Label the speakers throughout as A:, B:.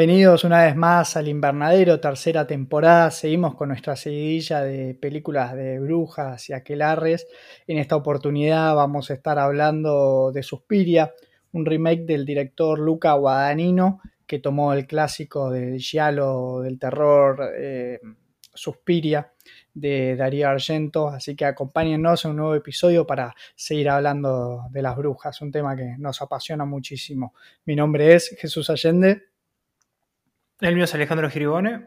A: Bienvenidos una vez más al Invernadero, tercera temporada. Seguimos con nuestra seguidilla de películas de brujas y aquelarres. En esta oportunidad vamos a estar hablando de Suspiria, un remake del director Luca Guadagnino que tomó el clásico del giallo del terror eh, Suspiria de Darío Argento. Así que acompáñennos en un nuevo episodio para seguir hablando de las brujas, un tema que nos apasiona muchísimo. Mi nombre es Jesús Allende.
B: El mío es Alejandro Giribone.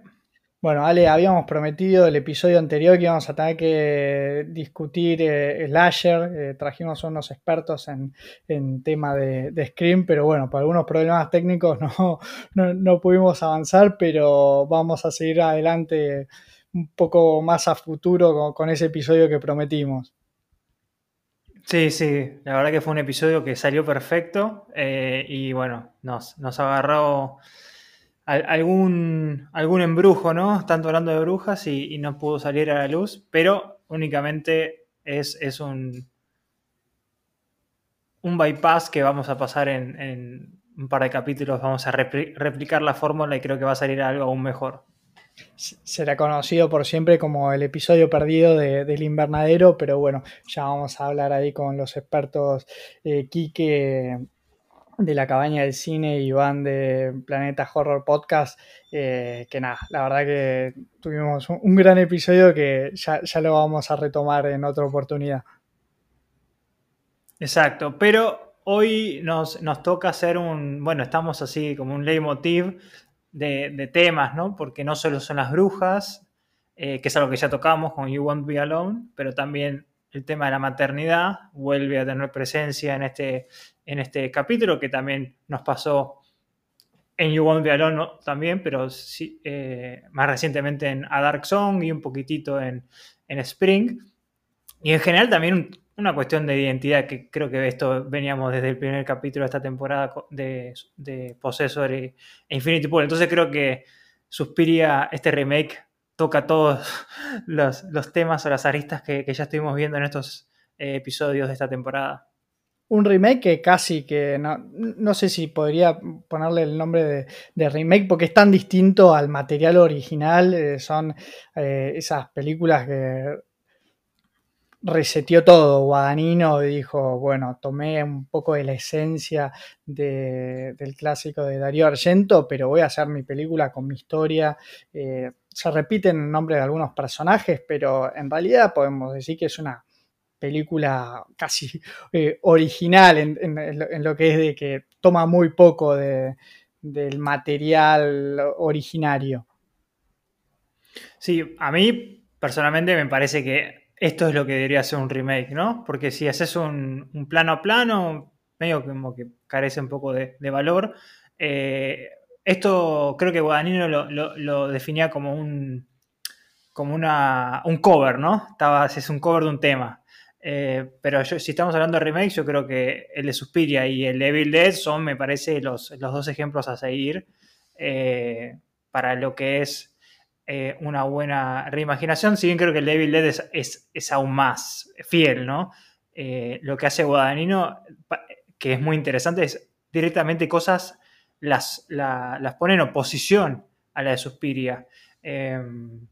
A: Bueno, Ale, habíamos prometido el episodio anterior que íbamos a tener que discutir eh, Slasher. Eh, trajimos a unos expertos en, tema de, Scream, pero bueno, por algunos problemas técnicos no, no, pudimos avanzar, pero vamos a seguir adelante un poco más a futuro con, ese episodio que prometimos.
B: Sí, sí, la verdad que fue un episodio que salió perfecto eh, y bueno, nos, nos agarró algún, algún embrujo, ¿no? Tanto hablando de brujas y, no pudo salir a la luz, pero únicamente es, es un, un bypass que vamos a pasar en, un par de capítulos, vamos a replicar la fórmula y creo que va a salir algo aún mejor.
A: Será conocido por siempre como el episodio perdido del invernadero, pero bueno, ya vamos a hablar ahí con los expertos eh, Quique de la cabaña del cine y Iván de Planeta Horror Podcast, eh, que nada, la verdad que tuvimos un, gran episodio que ya, lo vamos a retomar en otra oportunidad.
B: Exacto, pero hoy nos, toca hacer un, bueno, estamos así como un leitmotiv de, de temas, ¿no? Porque no solo son las brujas, eh, que es algo que ya tocamos con You Won't Be Alone, pero también el tema de la maternidad vuelve a tener presencia en este, en este capítulo, que también nos pasó en You Won't Be Alone también, pero sí, eh, más recientemente en A Dark Song y un poquitito en, Spring. Y en general también una cuestión de identidad, que creo que esto veníamos desde el primer capítulo de esta temporada de, de Possessor e Infinity Pool. Entonces creo que Suspiria, este remake, toca todos los, temas o las aristas que, ya estuvimos viendo en estos eh, episodios de esta temporada.
A: Un remake que casi que no, sé si podría ponerle el nombre de, remake porque es tan distinto al material original. Eh, son eh, esas películas que reseteó todo. Guadagnino dijo, bueno, tomé un poco de la esencia del clásico de Darío Argento, pero voy a hacer mi película con mi historia se repiten el nombre de algunos personajes, pero en realidad podemos decir que es una película casi eh, original en, lo que es de que toma muy poco del material originario.
B: Sí, a mí personalmente me parece que esto es lo que debería ser un remake, ¿no? Porque si haces un, plano a plano, medio como que carece un poco de, valor. Eh, esto creo que Guadagnino lo, definía como un como una, un cover, ¿no? Estaba, es un cover de un tema. Eh, pero si estamos hablando de remakes, yo creo que el de Suspiria y el Evil Dead son, me parece, los, los dos ejemplos a seguir eh, para lo que es eh, una buena reimaginación. Si bien creo que el de Evil Dead es, es, aún más fiel, ¿no? lo que hace Guadagnino, que es muy interesante, es directamente cosas las, las pone en oposición a la de Suspiria. Em,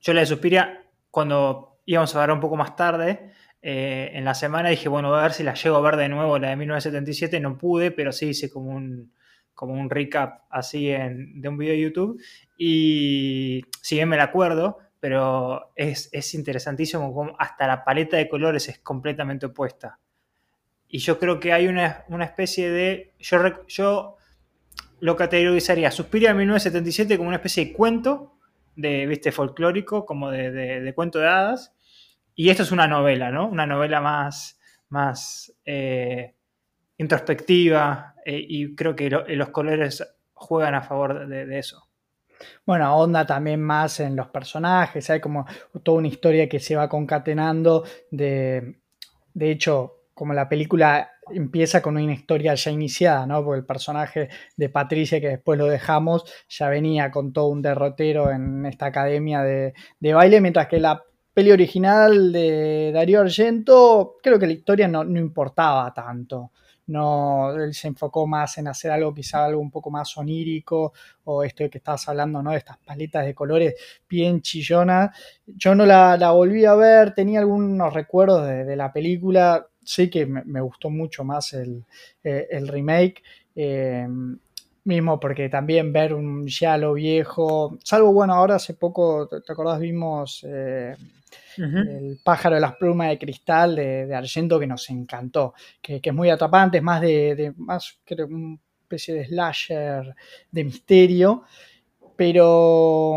B: yo la de Suspiria, cuando íbamos a ver un poco más tarde, eh, en la semana dije, bueno, voy a ver si la llego a ver de nuevo, la de 1977, no pude, pero sí hice como un, como un recap así de un video de YouTube. Y si bien me la acuerdo, pero es, es interesantísimo como hasta la paleta de colores es completamente opuesta. Y yo creo que hay una, especie de. Yo, yo lo categorizaría Suspiria 1977 como una especie de cuento, de, ¿viste? folclórico, como de, cuento de hadas. Y esto es una novela, ¿no? Una novela más, más eh, introspectiva. Eh, y creo que los colores juegan a favor de, eso.
A: Bueno, onda también más en los personajes, hay como toda una historia que se va concatenando de, de hecho, como la película empieza con una historia ya iniciada, ¿no? Porque el personaje de Patricia, que después lo dejamos, ya venía con todo un derrotero en esta academia de, baile, mientras que la peli original de Darío Argento, creo que la historia no, importaba tanto. no, él se enfocó más en hacer algo quizá algo un poco más onírico, o esto de que estabas hablando, ¿no? De estas paletas de colores bien chillonas. Yo no la, volví a ver, tenía algunos recuerdos de, la película, sí que me, gustó mucho más el, eh, remake. Eh, mismo porque también ver un lo viejo, salvo bueno, ahora hace poco, ¿te, acordás? Vimos eh, el pájaro de las plumas de cristal de, Argento que nos encantó, que, es muy atrapante, es más de, más creo una especie de slasher de misterio. Pero,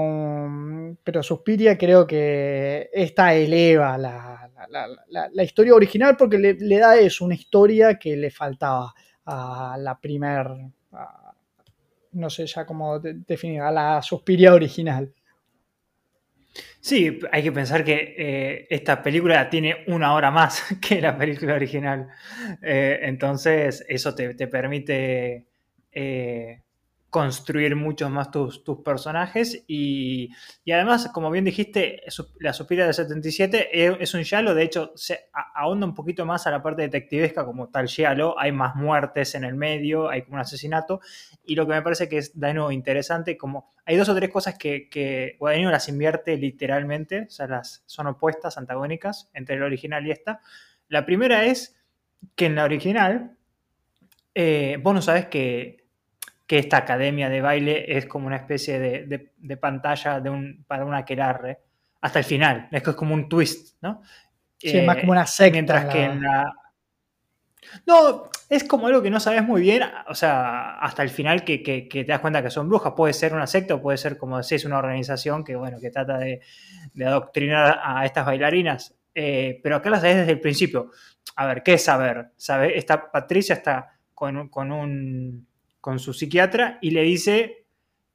A: pero Suspiria creo que esta eleva la, la, historia original porque le, da eso, una historia que le faltaba a la primer, no sé ya cómo definir, a la Suspiria original.
B: Sí, hay que pensar que eh, esta película tiene una hora más que la película original. Eh, entonces, eso te, permite eh, construir muchos más tus, personajes y, además, como bien dijiste, la Suspira del 77 es, un Yalo, de hecho se ahonda un poquito más a la parte detectivesca como tal Yalo, hay más muertes en el medio, hay como un asesinato y lo que me parece que es de nuevo interesante, como hay dos o tres cosas que, que Guadagnino las invierte literalmente, o sea, las son opuestas, antagónicas entre el original y esta. La primera es que en la original eh, vos no sabes que que esta academia de baile es como una especie de, pantalla de un, para un aquelarre hasta el final. Es que es como un twist, ¿no?
A: Sí, más como una secta.
B: Mientras que en la... No, es como algo que no sabes muy bien, o sea, hasta el final que, te das cuenta que son brujas. Puede ser una secta o puede ser, como decís, una organización que, bueno, que trata de, adoctrinar a estas bailarinas. Eh, pero acá las sabes desde el principio. A ver, ¿qué es saber? ¿Sabe? Esta Patricia está con, con un con su psiquiatra y le dice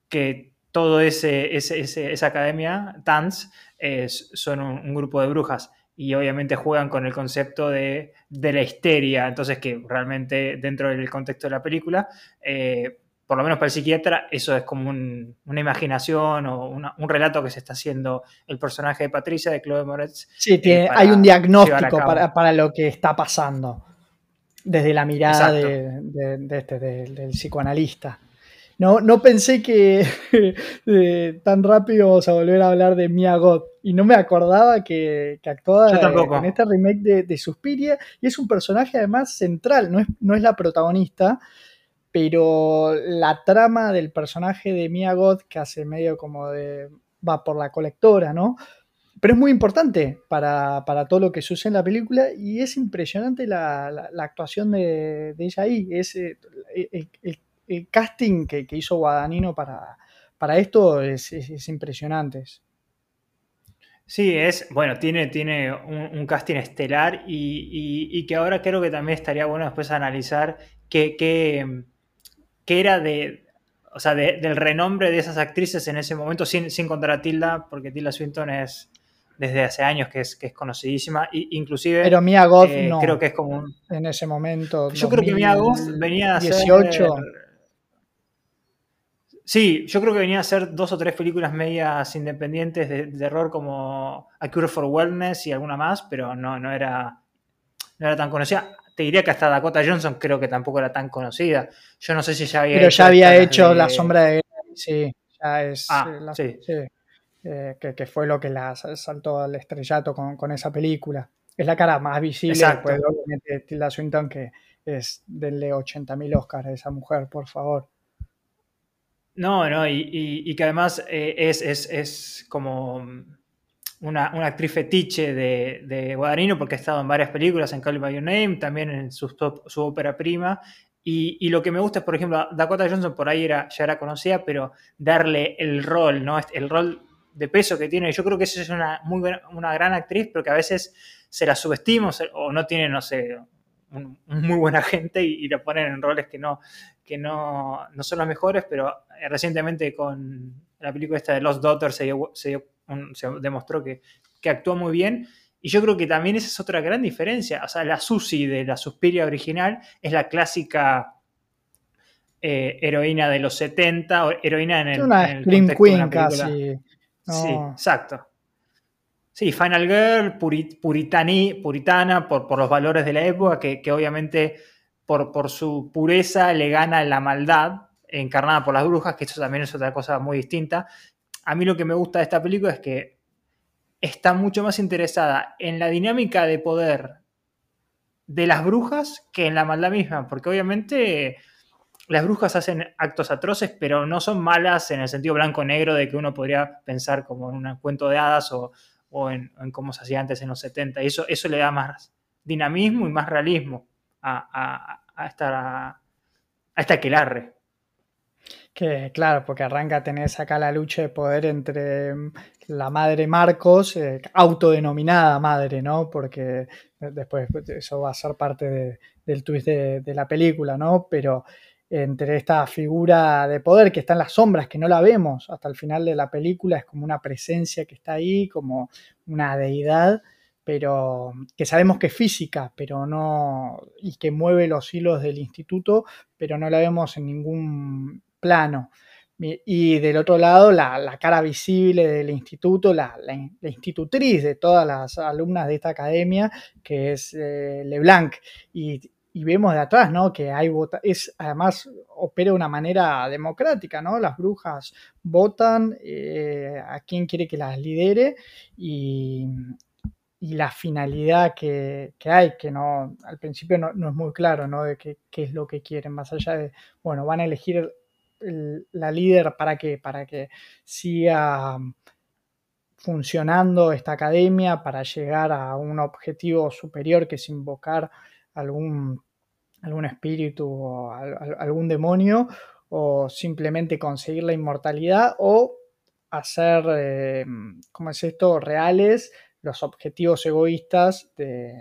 B: que todo ese, esa academia, TANS, es, son un, grupo de brujas y obviamente juegan con el concepto de, la histeria, entonces que realmente dentro del contexto de la película, eh, por lo menos para el psiquiatra, eso es como una imaginación o un relato que se está haciendo el personaje de Patricia, de Chloe Moretz.
A: Sí, eh, hay un diagnóstico para, lo que está pasando desde la mirada de, este, del psicoanalista. No, no pensé que tan rápido vamos a volver a hablar de Mia Goth. Y no me acordaba que, que actuaba en este remake de, Suspiria. Y es un personaje además central, no es, no es la protagonista. Pero la trama del personaje de Mia Goth, que hace medio como de. va por la colectora, ¿no? Pero es muy importante para, todo lo que sucede en la película y es impresionante la, actuación de, ella ahí. Es, eh, el, casting que, hizo Guadagnino para, para esto es, impresionante.
B: Sí, es, bueno, tiene, tiene un, casting estelar y, que ahora creo que también estaría bueno después analizar qué, qué, era de, o sea, del renombre de esas actrices en ese momento, sin, sin contar a Tilda, porque Tilda Swinton es, desde hace años que es, que es conocidísima. inclusive.
A: Pero Mia Goth
B: eh,
A: no.
B: Creo que es como un.
A: En ese momento.
B: Yo creo que Mia Goth venía a
A: 18.
B: Sí, yo creo que venía a hacer dos o tres películas medias independientes de, terror como A Cure for Wellness y alguna más, pero no, no, era, no era tan conocida. Te diría que hasta Dakota Johnson creo que tampoco era tan conocida. Yo no sé si ya había
A: pero ya había hecho La Sombra de Sí, ya es.
B: Ah, sí. sí.
A: Eh, que, fue lo que la saltó al estrellato con, esa película. Es la cara más visible, pues, obviamente, Tilda Swinton, que es denle 80.000 Oscars a esa mujer, por favor.
B: No, no, y, que además eh, es, es, como una, actriz fetiche de, de, Guadagnino porque ha estado en varias películas, en Call By Your Name, también en su, su ópera prima. Y, lo que me gusta es, por ejemplo, Dakota Johnson por ahí era, ya era conocida, pero darle el rol, ¿no? El rol de peso que tiene. Yo creo que esa es una, muy una gran actriz, pero que a veces se la subestima o no tiene, no sé, un, muy buena gente y, la ponen en roles que no, que no, no son los mejores, pero eh, recientemente con la película esta de Lost Daughters se, se, demostró que, que actuó muy bien. Y yo creo que también esa es otra gran diferencia. O sea, la Susie de la Suspiria original es la clásica eh, heroína de los 70, o heroína en el,
A: una
B: en
A: Queen casi.
B: Sí, exacto. Sí, Final Girl, puritana por, por, los valores de la época, que, obviamente por, por su pureza le gana la maldad encarnada por las brujas, que eso también es otra cosa muy distinta. A mí lo que me gusta de esta película es que está mucho más interesada en la dinámica de poder de las brujas que en la maldad misma, porque obviamente las brujas hacen actos atroces, pero no son malas en el sentido blanco-negro de que uno podría pensar como en un cuento de hadas o, en, cómo se hacía antes en los 70. Y eso, eso le da más dinamismo y más realismo a, a, esta, a esta aquelarre.
A: Que claro, porque arranca a tener acá la lucha de poder entre mm, la madre Marcos, eh, autodenominada madre, ¿no? Porque después eso va a ser parte del twist de, de, la película, ¿no? Pero entre esta figura de poder que está en las sombras, que no la vemos hasta el final de la película, es como una presencia que está ahí, como una deidad, pero que sabemos que es física, pero no, y que mueve los hilos del instituto, pero no la vemos en ningún plano. Y del otro lado, la, cara visible del instituto, la, institutriz de todas las alumnas de esta academia, que es eh, Leblanc. Y, y vemos de atrás, ¿no? Que hay vota es además opera de una manera democrática, ¿no? Las brujas votan eh, a quien quiere que las lidere y, y la finalidad que, que, hay, que no al principio no, no es muy claro, ¿no? De qué, qué, es lo que quieren, más allá de, bueno, van a elegir el, la líder para que, para que siga funcionando esta academia, para llegar a un objetivo superior que es invocar algún, algún espíritu o algún demonio, o simplemente conseguir la inmortalidad, o hacer, eh, ¿cómo es esto?, reales los objetivos egoístas de,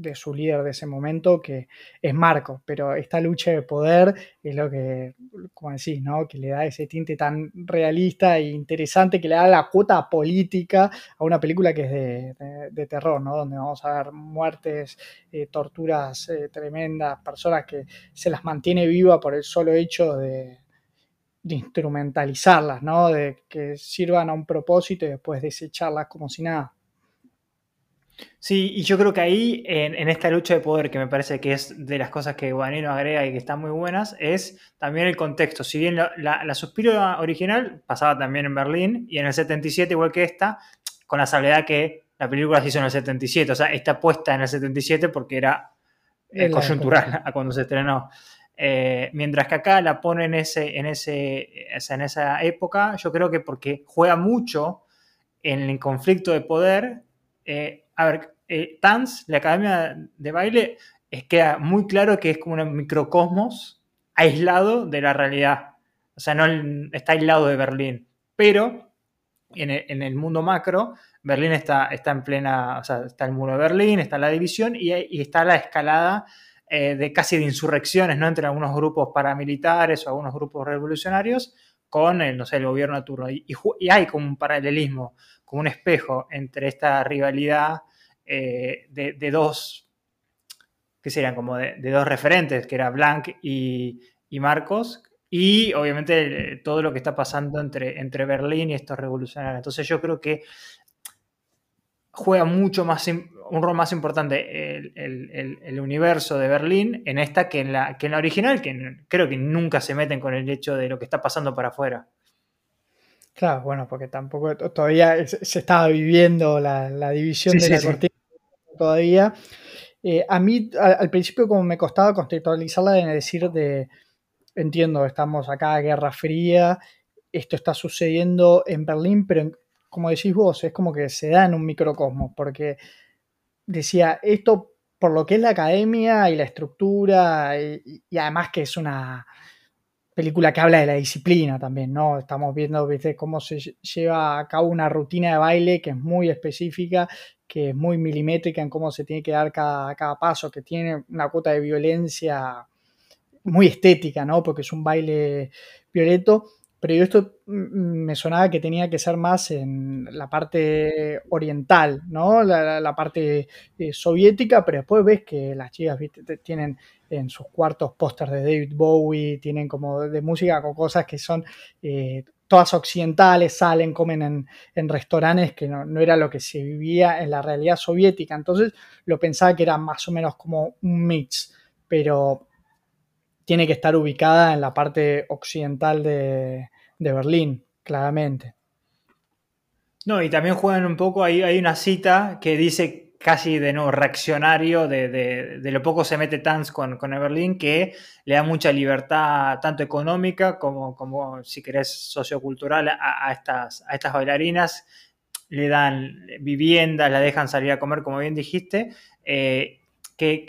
A: de su líder de ese momento, que es Marco, pero esta lucha de poder es lo que, como decís, ¿no? que le da ese tinte tan realista e interesante, que le da la cuota política a una película que es de, terror, ¿no? donde vamos a ver muertes, eh, torturas eh, tremendas, personas que se las mantiene viva por el solo hecho de, de instrumentalizarlas, ¿no? de que sirvan a un propósito y después desecharlas como si nada.
B: Sí, y yo creo que ahí, en, esta lucha de poder, que me parece que es de las cosas que Guadagnino agrega y que están muy buenas, es también el contexto. Si bien la, la, Suspiro original pasaba también en Berlín, y en el 77, igual que esta, con la salvedad que la película se hizo en el 77, o sea, está puesta en el 77 porque era eh, coyuntural a cuando se estrenó. Eh, mientras que acá la pone en, ese, en, ese, en esa época, yo creo que porque juega mucho en el conflicto de poder. Eh, a ver, eh, Tanz, la academia de baile, es, queda muy claro que es como un microcosmos aislado de la realidad. O sea, no está aislado de Berlín. Pero en el, mundo macro, Berlín está, está, en plena, o sea, está el muro de Berlín, está la división y, está la escalada eh, de casi de insurrecciones, ¿no? Entre algunos grupos paramilitares o algunos grupos revolucionarios con el, no sé, el gobierno de turno. Y, hay como un paralelismo, como un espejo entre esta rivalidad eh, de, dos, que serían como de, dos referentes, que era Blanc y, Marcos, y obviamente todo lo que está pasando entre, entre Berlín y estos revolucionarios. Entonces yo creo que juega mucho más, un rol más importante el, universo de Berlín en esta que en, la, que en la original, que creo que nunca se meten con el hecho de lo que está pasando para afuera.
A: Claro, bueno, porque tampoco todavía se estaba viviendo la, división de la cortina todavía. Eh, a mí al, principio como me costaba contextualizarla en decir de, entiendo, estamos acá, Guerra Fría, esto está sucediendo en Berlín, pero como decís vos, es como que se da en un microcosmos, porque decía, esto por lo que es la academia y la estructura, y, además que es una película que habla de la disciplina también, ¿no? Estamos viendo ¿viste? cómo se lleva a cabo una rutina de baile que es muy específica que es muy milimétrica en cómo se tiene que dar cada, cada paso, que tiene una cuota de violencia muy estética, ¿no? Porque es un baile violeto. Pero yo esto me sonaba que tenía que ser más en la parte oriental, ¿no? La, parte eh, soviética, pero después ves que las chicas tienen en sus cuartos pósters de David Bowie, tienen como de música con cosas que son eh, todas occidentales, salen, comen en, restaurantes que no, era lo que se vivía en la realidad soviética. Entonces lo pensaba que era más o menos como un mix, pero tiene que estar ubicada en la parte occidental de, Berlín, claramente.
B: No, y también juegan un poco, ahí hay una cita que dice casi de nuevo reaccionario de, de, lo poco se mete Tanz con, con Berlín, que le da mucha libertad tanto económica como, como si querés, sociocultural a, estas, a estas bailarinas. Le dan viviendas, la dejan salir a comer, como bien dijiste. Eh, que,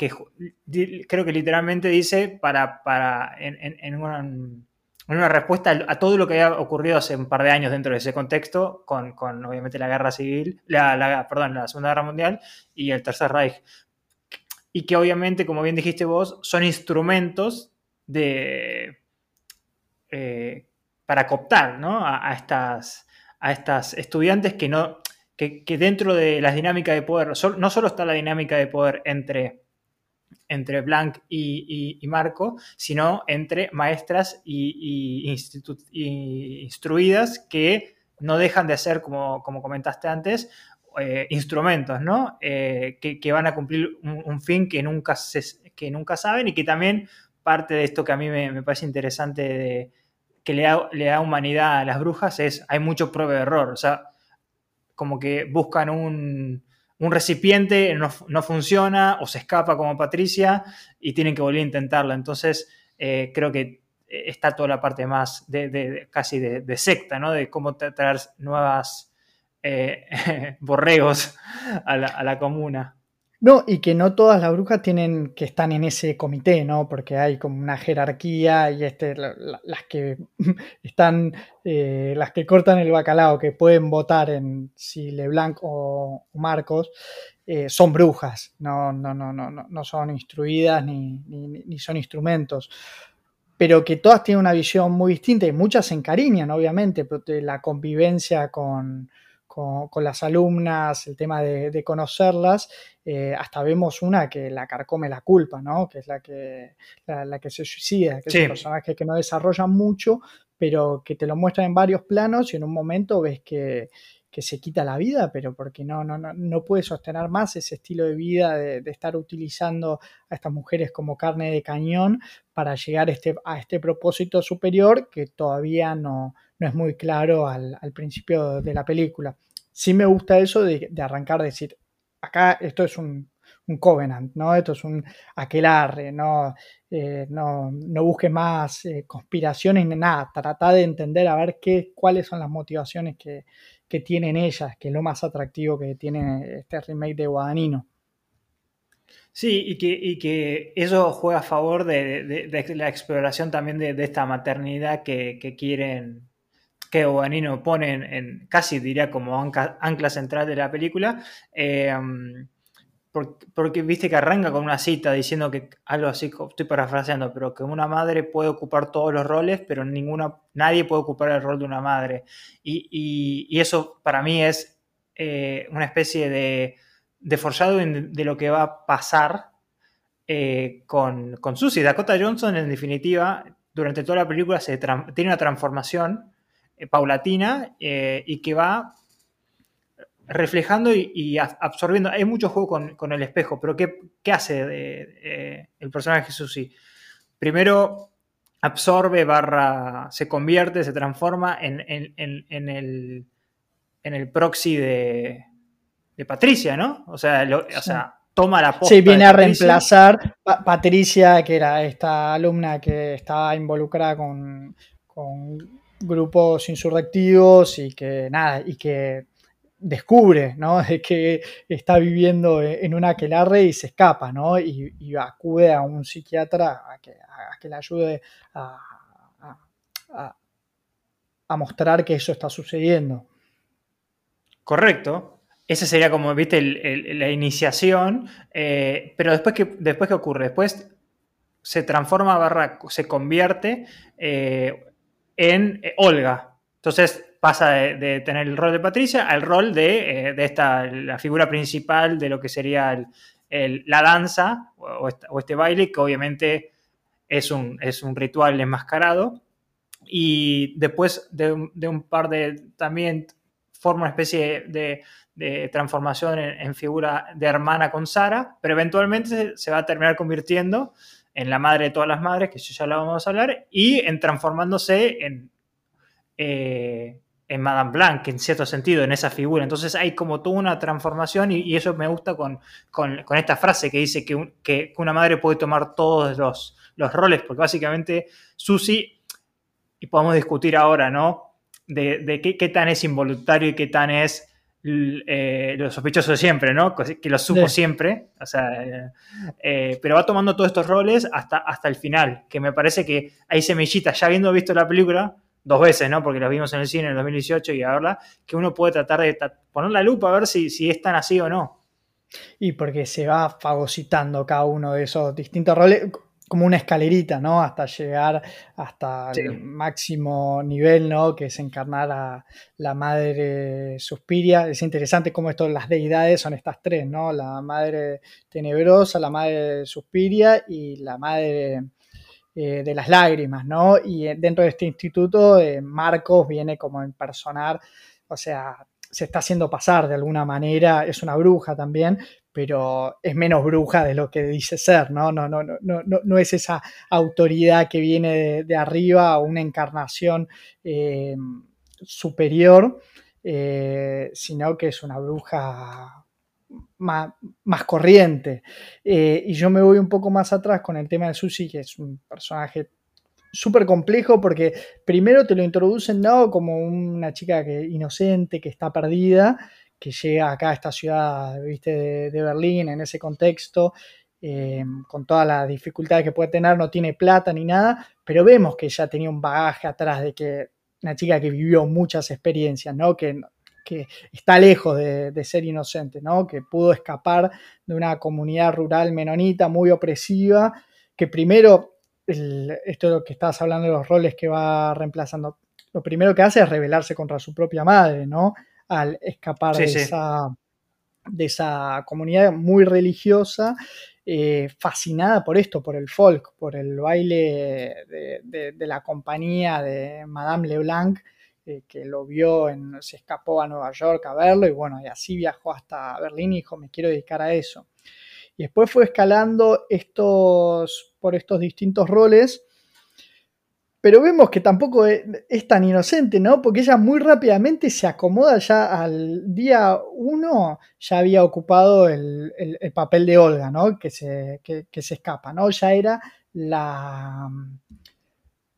B: creo que literalmente dice para, para en, una, respuesta a todo lo que había ocurrido hace un par de años dentro de ese contexto, con, obviamente la guerra civil, la, perdón, la Segunda Guerra Mundial y el Tercer Reich. Y que obviamente, como bien dijiste vos, son instrumentos de, eh, para cooptar a, estas, a estas estudiantes que no, que, dentro de las dinámicas de poder, no solo está la dinámica de poder entre, entre Blanc y, Marco, sino entre maestras y, instruidas que no dejan de ser, como, como comentaste antes, eh, instrumentos, ¿no? Eh, que, van a cumplir un, fin que nunca, que nunca saben y que también parte de esto que a mí me, parece interesante de, que le da, le da, humanidad a las brujas es, hay mucho prueba de error, o sea, como que buscan un, recipiente, no, funciona o se escapa como Patricia y tienen que volver a intentarlo. Entonces, eh, creo que está toda la parte más de, casi de, secta, ¿no? De cómo traer nuevas eh, borregos a la comuna.
A: No, y que no todas las brujas tienen que están en ese comité, ¿no? Porque hay como una jerarquía y este, las que están, eh, las que cortan el bacalao, que pueden votar en si Leblanc o, Marcos, eh, son brujas, no, no, no, no, no son instruidas ni, ni, son instrumentos pero que todas tienen una visión muy distinta y muchas se encariñan, obviamente, la convivencia con, con, las alumnas, el tema de, conocerlas, eh, hasta vemos una que la carcome la culpa, ¿no? Que es la que, la, que se suicida, que es un personaje que no desarrolla mucho, pero que te lo muestra en varios planos y en un momento ves que, se quita la vida, pero porque no, no, no, no puede sostener más ese estilo de vida de, estar utilizando a estas mujeres como carne de cañón para llegar este, a este propósito superior que todavía no, no es muy claro al, principio de la película. Sí me gusta eso de, arrancar a decir, acá esto es un, covenant, ¿no? Esto es un aquelarre, ¿no? Eh, no, no busques más eh, conspiraciones ni nada, trata de entender a ver qué, cuáles son las motivaciones que, tienen ellas, que es lo más atractivo que tiene este remake de Guadagnino.
B: Sí, y que, que, eso juega a favor de, la exploración también de, esta maternidad que, quieren que Obanino pone en, casi diría como ancla, central de la película, eh, porque, viste que arranca con una cita diciendo que algo así, estoy parafraseando, pero que una madre puede ocupar todos los roles, pero ninguna, nadie puede ocupar el rol de una madre. Y, eso para mí es eh, una especie de, de foreshadowing de, lo que va a pasar eh, con, con Susie. Dakota Johnson, en definitiva, durante toda la película se tiene una transformación eh, paulatina y que va reflejando y, absorbiendo. Hay mucho juego con, el espejo, pero ¿qué, hace eh, el personaje Jesús? Primero absorbe, barra, se convierte, se transforma en, el, en el proxy de, Patricia, ¿no? O sea, toma la
A: posta. Sí, viene a reemplazar a Patricia, que era esta alumna que estaba involucrada con grupos insurrectivos y que nada, y que descubre, ¿no? De que está viviendo en una aquelarre y se escapa, ¿no? Y, acude a un psiquiatra a que, a que le ayude a, a, mostrar que eso está sucediendo.
B: Correcto. Esa sería como, viste, la iniciación, eh, pero después que, después ¿qué ocurre? Después se transforma, barra, se convierte eh, en eh, Olga. Entonces pasa de, tener el rol de Patricia al rol de, eh, esta, la figura principal de lo que sería la danza o, este baile, que obviamente es un, es un ritual enmascarado. Y después de, un par de, también forma una especie de, transformación en, figura de hermana con Sara, pero eventualmente se, va a terminar convirtiendo en la madre de todas las madres, que ya la vamos a hablar, y en transformándose en, eh, en Madame Blanc, en cierto sentido, en esa figura. Entonces hay como toda una transformación y, eso me gusta con, con, esta frase que dice que, que, una madre puede tomar todos los, los roles, porque básicamente Susi, y podemos discutir ahora, ¿no? De, de qué, qué, tan es involuntario y qué tan es eh, lo sospechoso siempre, ¿no? Que lo supo siempre, o sea, eh, eh, pero va tomando todos estos roles hasta, hasta el final, que me parece que hay semillitas, ya habiendo visto la película, dos veces, ¿no? Porque las vimos en el cine en el 2018 y ahora, que uno puede tratar de poner la lupa a ver si, si es tan así o no.
A: Y porque se va fagocitando cada uno de esos distintos roles como una escalerita, ¿no? Hasta llegar hasta el máximo nivel, ¿no? Que es encarnar a la madre Suspiria. Es interesante cómo esto, las deidades son estas tres, ¿no? La madre tenebrosa, la madre Suspiria y la madre eh, de las lágrimas, ¿no? Y eh, dentro de este instituto, eh, Marcos viene como a impersonar, o sea, se está haciendo pasar de alguna manera, es una bruja también, pero es menos bruja de lo que dice ser, ¿no? No, no, no, no, no es esa autoridad que viene de, arriba, una encarnación superior, sino que es una bruja más, más corriente. Eh, y yo me voy un poco más atrás con el tema de Susi, que es un personaje súper complejo porque primero te lo introducen ¿no? como una chica que, inocente que está perdida que llega acá a esta ciudad, viste, de, Berlín, en ese contexto, eh, con todas las dificultades que puede tener, no tiene plata ni nada, pero vemos que ya tenía un bagaje atrás de que una chica que vivió muchas experiencias, ¿no? Que, que está lejos de, ser inocente, ¿no? Que pudo escapar de una comunidad rural menonita muy opresiva, que primero, esto es lo que estabas hablando de los roles que va reemplazando, lo primero que hace es rebelarse contra su propia madre, ¿no? al escapar de, Esa, de esa comunidad muy religiosa, eh, fascinada por esto, por el folk, por el baile de, la compañía de Madame Leblanc, eh, que lo vio, se escapó a Nueva York a verlo y bueno, y así viajó hasta Berlín y dijo, me quiero dedicar a eso. Y después fue escalando estos, por estos distintos roles pero vemos que tampoco es, tan inocente, ¿no? Porque ella muy rápidamente se acomoda ya al día uno, ya había ocupado el, papel de Olga, ¿no? Que se, se escapa, ¿no? Ya era la...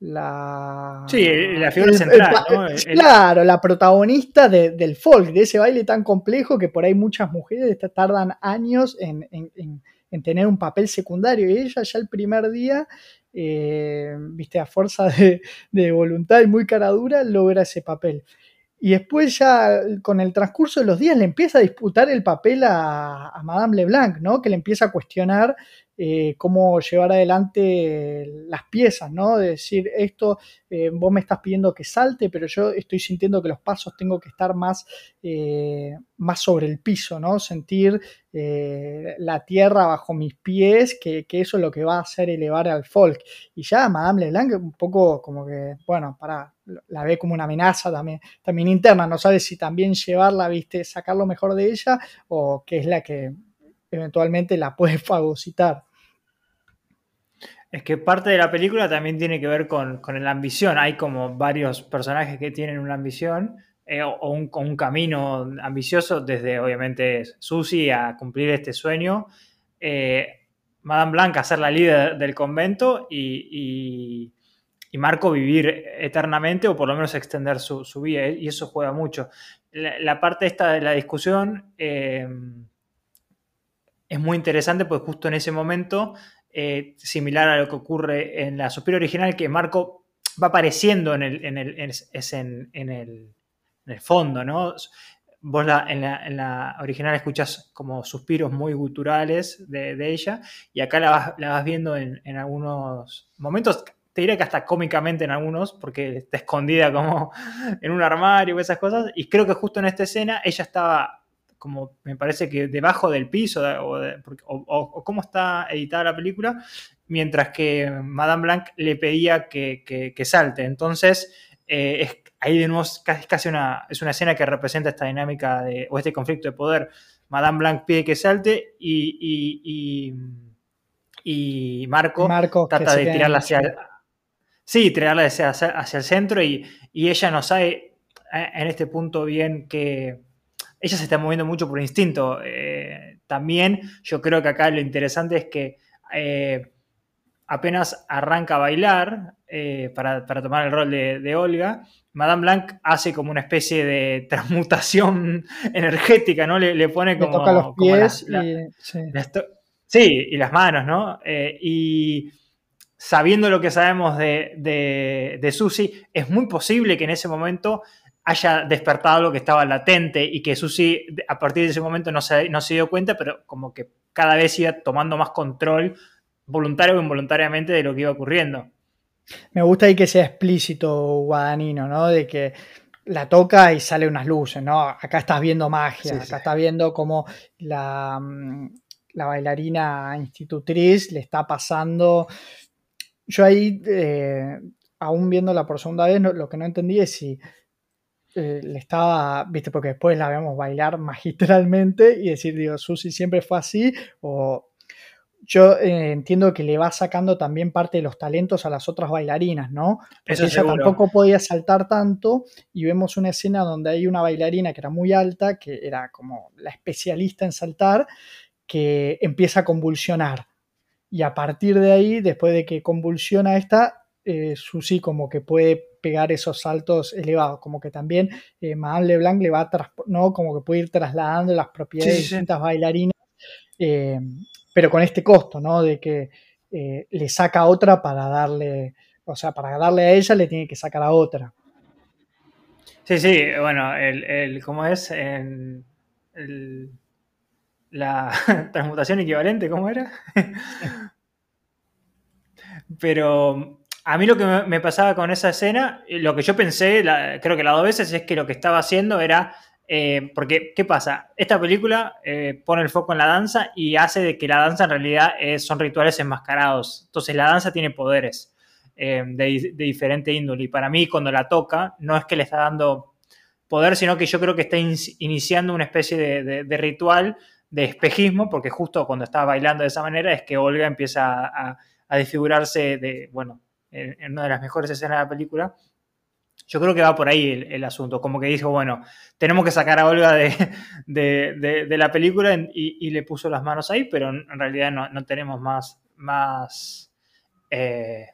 B: La, sí, la figura central, ¿no?
A: Claro, la protagonista del folk, de ese baile tan complejo que por ahí muchas mujeres tardan años en, en tener un papel secundario y ella ya el primer día eh, viste, a fuerza de, voluntad y muy cara dura, logra ese papel. Y después ya con el transcurso de los días le empieza a disputar el papel a, a Madame Leblanc, ¿no? Que le empieza a cuestionar eh, cómo llevar adelante las piezas, ¿no? De decir, esto, eh, vos me estás pidiendo que salte, pero yo estoy sintiendo que los pasos tengo que estar más, eh, más sobre el piso, ¿no? Sentir la tierra bajo mis pies, que, eso es lo que va a hacer elevar al folk. Y ya Madame Leblanc un poco como que, bueno, para, la ve como una amenaza también, también interna, no sabe si también llevarla, viste, sacar lo mejor de ella o que es la que eventualmente la puede fagocitar.
B: Es que parte de la película también tiene que ver con, la ambición. Hay como varios personajes que tienen una ambición eh, o, un, camino ambicioso, desde obviamente Susi a cumplir este sueño. Eh, Madame Blanca a ser la líder del convento y, Marco vivir eternamente o por lo menos extender su, vida. Y eso juega mucho. La, parte esta de la discusión. Eh, es muy interesante porque justo en ese momento, eh, similar a lo que ocurre en la Suspiria original, que Marco va apareciendo en el, en el, en, el, fondo, ¿no? Vos en, la, original escuchas como suspiros muy guturales de, ella y acá la vas, viendo en, algunos momentos, te diré que hasta cómicamente en algunos, porque está escondida como en un armario o esas cosas, y creo que justo en esta escena ella estaba como me parece que debajo del piso o, cómo está editada la película, mientras que Madame Blanc le pedía que, salte. Entonces, eh, es, ahí de nuevo es casi una, es una escena que representa esta dinámica de, o este conflicto de poder. Madame Blanc pide que salte y, y Marco, trata de tirarla hacia, sí, tirarla hacia, hacia el centro y, ella no sabe eh, en este punto bien que ella se está moviendo mucho por instinto. Eh, también yo creo que acá lo interesante es que eh, apenas arranca a bailar para, tomar el rol de, Olga, Madame Blanc hace como una especie de transmutación energética, ¿no? Le, pone como...
A: toca los pies
B: Sí, y las manos, ¿no? Eh, y sabiendo lo que sabemos de, de, de Susi, es muy posible que en ese momento haya despertado lo que estaba latente y que Susi a partir de ese momento no se, no se dio cuenta, pero como que cada vez iba tomando más control, voluntario o involuntariamente, de lo que iba ocurriendo.
A: Me gusta ahí que sea explícito Guadagnino, ¿no? De que la toca y sale unas luces, ¿no? Acá estás viendo magia, acá estás viendo como la, mm, la bailarina institutriz le está pasando. Yo ahí, eh, aún viéndola por segunda vez, lo que no entendí es si eh, le estaba, viste, porque después la vemos bailar magistralmente y decir, digo, Susi siempre fue así, o yo eh, entiendo que le va sacando también parte de los talentos a las otras bailarinas, ¿no? Porque ella tampoco podía saltar tanto y vemos una escena donde hay una bailarina que era muy alta, que era como la especialista en saltar, que empieza a convulsionar. Y a partir de ahí, después de que convulsiona esta, eh, Susi como que puede pegar esos saltos elevados, como que también eh, Madame Leblanc le va a, ¿no? como que puede ir trasladando las propiedades de distintas bailarinas, eh, pero con este costo, ¿no? De que eh, le saca otra para darle, o sea, para darle a ella le tiene que sacar a otra.
B: Sí, sí, bueno, el, el ¿cómo es? el, la transmutación equivalente, ¿cómo era? Pero a mí lo que me pasaba con esa escena, lo que yo pensé, creo que las dos veces, es que lo que estaba haciendo era. Eh, porque, ¿qué pasa? Esta película eh, pone el foco en la danza y hace de que la danza en realidad son rituales enmascarados. Entonces, la danza tiene poderes eh, de, diferente índole. Y para mí, cuando la toca, no es que le está dando poder, sino que yo creo que está iniciando una especie de ritual de espejismo, porque justo cuando estaba bailando de esa manera es que Olga empieza a, desfigurarse de, bueno, en, una de las mejores escenas de la película. Yo creo que va por ahí el, asunto, como que dijo, bueno, tenemos que sacar a Olga de, la película y, le puso las manos ahí, pero en realidad no, tenemos más, más, eh,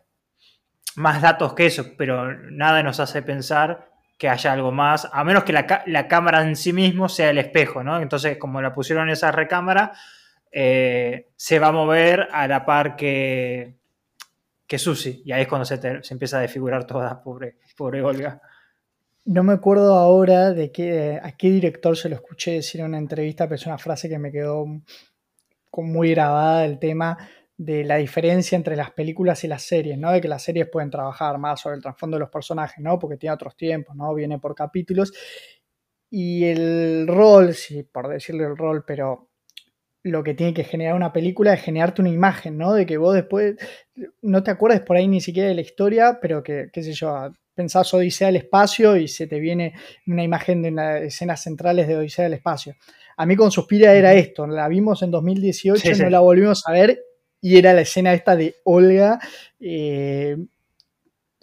B: más datos que eso, pero nada nos hace pensar que haya algo más, a menos que la, cámara en sí mismo sea el espejo, ¿no? Entonces, como la pusieron en esa recámara, eh, se va a mover a la par que, que Susi, y ahí es cuando se, empieza a desfigurar toda, pobre, pobre Olga.
A: No me acuerdo ahora de qué, a qué director se lo escuché decir en una entrevista, pero es una frase que me quedó muy grabada del tema de la diferencia entre las películas y las series, ¿no? De que las series pueden trabajar más sobre el trasfondo de los personajes, ¿no? Porque tiene otros tiempos, ¿no? Viene por capítulos. Y el rol, sí, por decirle el rol, pero lo que tiene que generar una película es generarte una imagen, ¿no? De que vos después no te acuerdes por ahí ni siquiera de la historia, pero que, qué sé yo, pensás Odisea del Espacio y se te viene una imagen de las escenas centrales de Odisea del Espacio. A mí con Suspira era esto, la vimos en 2018, no la volvimos a ver y era la escena esta de Olga eh,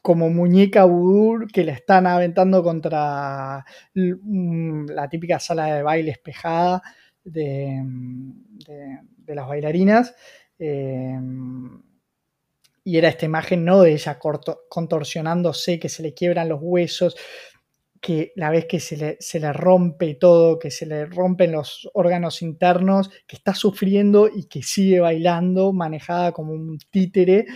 A: como muñeca vudú que la están aventando contra mm, la típica sala de baile espejada de, las bailarinas. Eh, y era esta imagen, ¿no? De ella contorsionándose, que se le quiebran los huesos, que la vez que se le, se le, rompe todo, que se le rompen los órganos internos, que está sufriendo y que sigue bailando, manejada como un títere,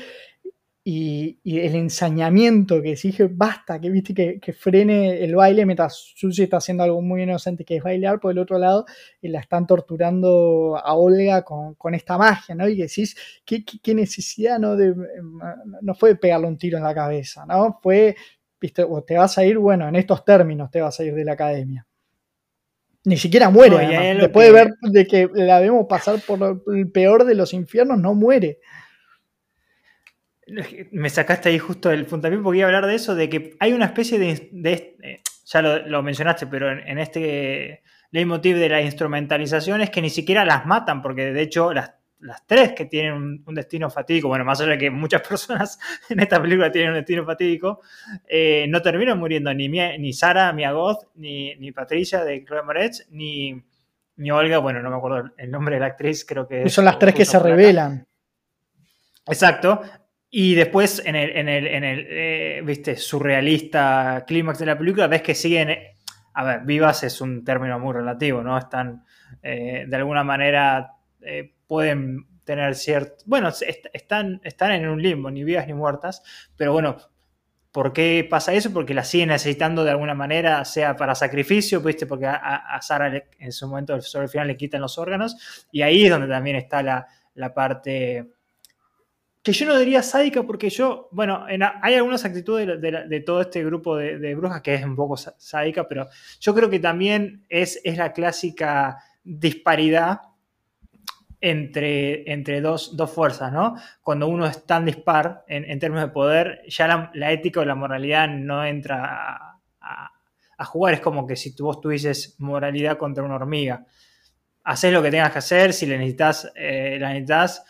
A: y, el ensañamiento que exige, basta, que viste que, frene el baile mientras Susi está haciendo algo muy inocente que es bailar, por el otro lado y la están torturando a Olga con, esta magia, ¿no? Y que decís, ¿qué, qué, necesidad, ¿no? De, no fue pegarle un tiro en la cabeza, ¿no? Fue ¿viste? O te vas a ir, bueno, en estos términos te vas a ir de la academia. Ni siquiera muere. Después de ver de que la vemos pasar por el peor de los infiernos, no muere.
B: Me sacaste ahí justo el puntapié porque iba a hablar de eso, de que hay una especie de. Eh, ya lo, mencionaste, pero en, este leitmotiv de la instrumentalización es que ni siquiera las matan, porque de hecho las las tres que tienen un, destino fatídico, bueno, más allá de que muchas personas en esta película tienen un destino fatídico, eh, no terminan muriendo ni, ni Sara, Mia Goth, ni, ni Patricia de Chloe Moretz, ni, ni Olga, bueno, no me acuerdo el nombre de la actriz, creo que...
A: son las tres que se revelan.
B: Exacto. Y después en el, en el, en el eh, viste, surrealista clímax de la película, ves que siguen... A ver, vivas es un término muy relativo, ¿no? Están, eh, de alguna manera, eh, pueden tener cierto... Bueno, están, están en un limbo, ni vivas ni muertas, pero bueno, ¿Por qué pasa eso? Porque la siguen necesitando de alguna manera, sea para sacrificio, ¿viste? porque a, Sara en su momento sobre el final le quitan los órganos, y ahí es donde también está la, parte que yo no diría sádica, porque yo, bueno, hay algunas actitudes de, todo este grupo de, brujas que es un poco sádica, pero yo creo que también es, es la clásica disparidad entre, entre dos, fuerzas, ¿no? Cuando uno es tan dispar en, términos de poder, ya la, ética o la moralidad no entra a, jugar. Es como que si tú, vos tuvieses moralidad contra una hormiga. Haces lo que tengas que hacer, si la necesitas, eh, la necesitas.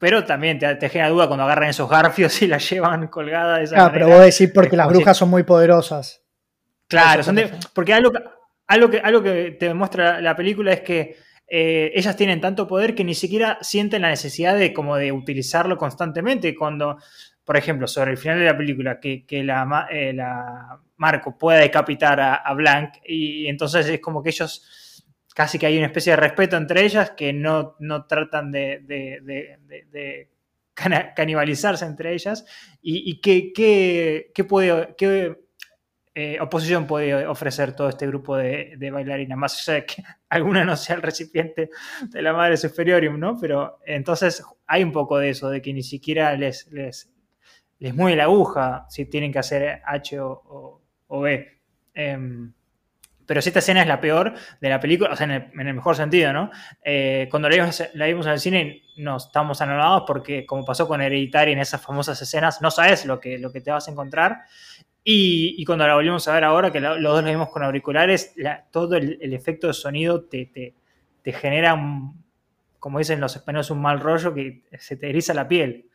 B: Pero también te, genera duda cuando agarran esos garfios y la llevan colgada de esa
A: Claro, pero vos decís porque las brujas son muy poderosas.
B: Claro, son porque algo, algo, que, algo que te demuestra la película es que eh, ellas tienen tanto poder que ni siquiera sienten la necesidad de, como de utilizarlo constantemente. Cuando, por ejemplo, sobre el final de la película, que, la, eh, la, Marco pueda decapitar a, Blanc, y, entonces es como que ellos casi que hay una especie de respeto entre ellas que no, no tratan de, canibalizarse entre ellas. ¿Y, qué, qué, puede, eh, oposición puede ofrecer todo este grupo de, bailarinas, más allá de que alguna no sea el recipiente de la madre superiorium, ¿no? Pero entonces hay un poco de eso, de que ni siquiera les, les, mueve la aguja si tienen que hacer H o, B. Em, pero si esta escena es la peor de la película, o sea, en el, mejor sentido, ¿no? Eh, cuando la vimos, la en el cine nos estamos anonadados porque, como pasó con Hereditary en esas famosas escenas, no sabes lo que, lo que te vas a encontrar. Y, cuando la volvimos a ver ahora, que los dos la vimos con auriculares, todo el, efecto de sonido te, te, genera, como dicen los españoles, un mal rollo que se te eriza la piel.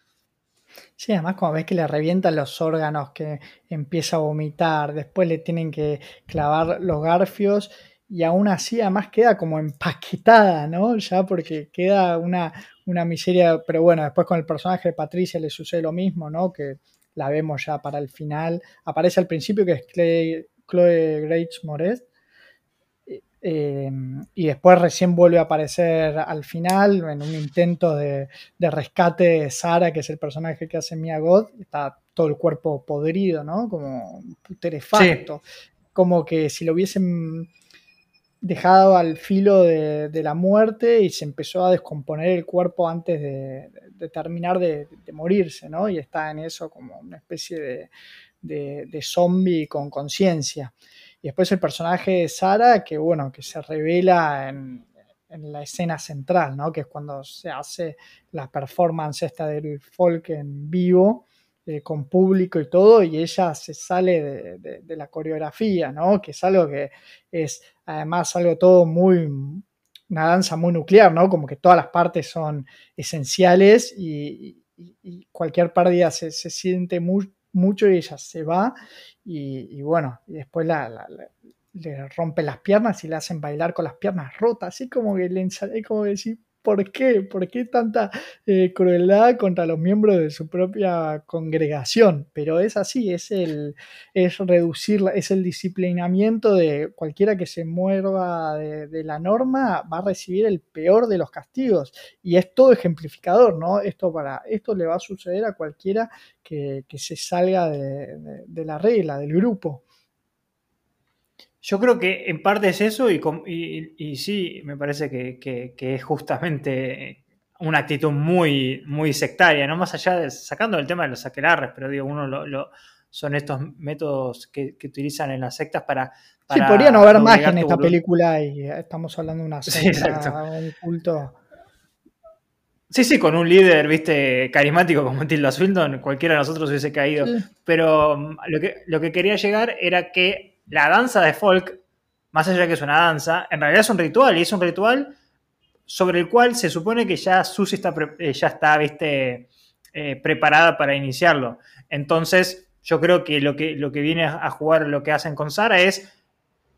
A: Sí, además como ves que le revientan los órganos, que empieza a vomitar, después le tienen que clavar los garfios y aún así además queda como empaquetada, ¿no? Ya porque queda una, una miseria, pero bueno, después con el personaje de Patricia le sucede lo mismo, ¿no? Que la vemos ya para el final. Aparece al principio que es Chloe Grace Moretz. Eh, y después recién vuelve a aparecer al final en un intento de, rescate de Sara, que es el personaje que hace Mia God. Está todo el cuerpo podrido, ¿no? Como putrefacto. Como que si lo hubiesen dejado al filo de, la muerte y se empezó a descomponer el cuerpo antes de, terminar de, morirse, ¿no? Y está en eso como una especie de, zombie con conciencia. Y después el personaje de Sara, que bueno, que se revela en, la escena central, ¿no? Que es cuando se hace la performance esta del folk en vivo eh, con público y todo, y ella se sale de, la coreografía, ¿no? Que es algo que es además algo todo muy, una danza muy nuclear, ¿no? Como que todas las partes son esenciales y, cualquier pérdida se, se siente mucho y ella se va y, bueno, y después le rompen las piernas y le hacen bailar con las piernas rotas, así como que le como decir, ¿Por qué? ¿Por qué tanta eh, crueldad contra los miembros de su propia congregación? Pero es así, es el es reducir, es el disciplinamiento de cualquiera que se mueva de, la norma va a recibir el peor de los castigos. Y es todo ejemplificador, ¿no? Esto, para, esto le va a suceder a cualquiera que, se salga de la regla, del grupo.
B: Yo creo que en parte es eso y, sí, me parece que, es justamente una actitud muy, muy sectaria, no más allá de, sacando el tema de los aquelarres, pero digo, uno lo, son estos métodos que, utilizan en las sectas para...
A: sí, podría no haber más en esta película y estamos hablando de una secta, un culto...
B: Sí, sí, con un líder, viste, carismático como Tilda Swinton, cualquiera de nosotros hubiese caído. Pero mm, lo que, lo que quería llegar era que la danza de folk, más allá de que es una danza, en realidad es un ritual y es un ritual sobre el cual se supone que ya Susi está, eh, ya está ¿viste? Eh, preparada para iniciarlo. Entonces, yo creo que lo que, lo que viene a jugar lo que hacen con Sara es,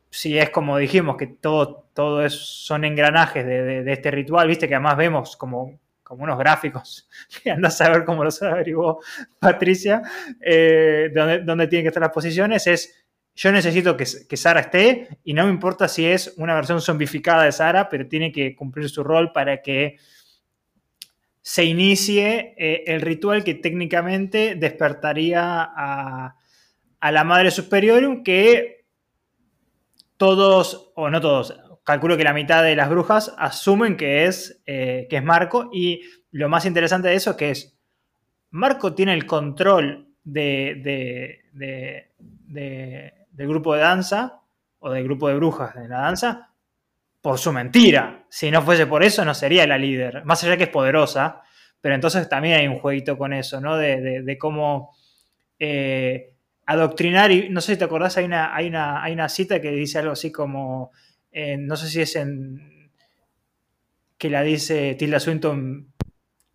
B: si es como dijimos, que todo, todo es, son engranajes de, este ritual, viste que además vemos como, como unos gráficos, que anda a saber cómo los averiguó Patricia, eh, donde, donde tienen que estar las posiciones, es yo necesito que, Sara esté y no me importa si es una versión zombificada de Sara, pero tiene que cumplir su rol para que se inicie eh, el ritual que técnicamente despertaría a, la Madre Superior, que todos, o no todos, calculo que la mitad de las brujas asumen que es, eh, que es Marco y lo más interesante de eso es que es, Marco tiene el control de, de del grupo de danza o del grupo de brujas de la danza por su mentira. Si no fuese por eso, no sería la líder. Más allá que es poderosa, pero entonces también hay un jueguito con eso, ¿no? De, cómo eh, adoctrinar. Y no sé si te acordás, hay una, hay una, hay una cita que dice algo así como. no sé si es en. que la dice Tilda Swinton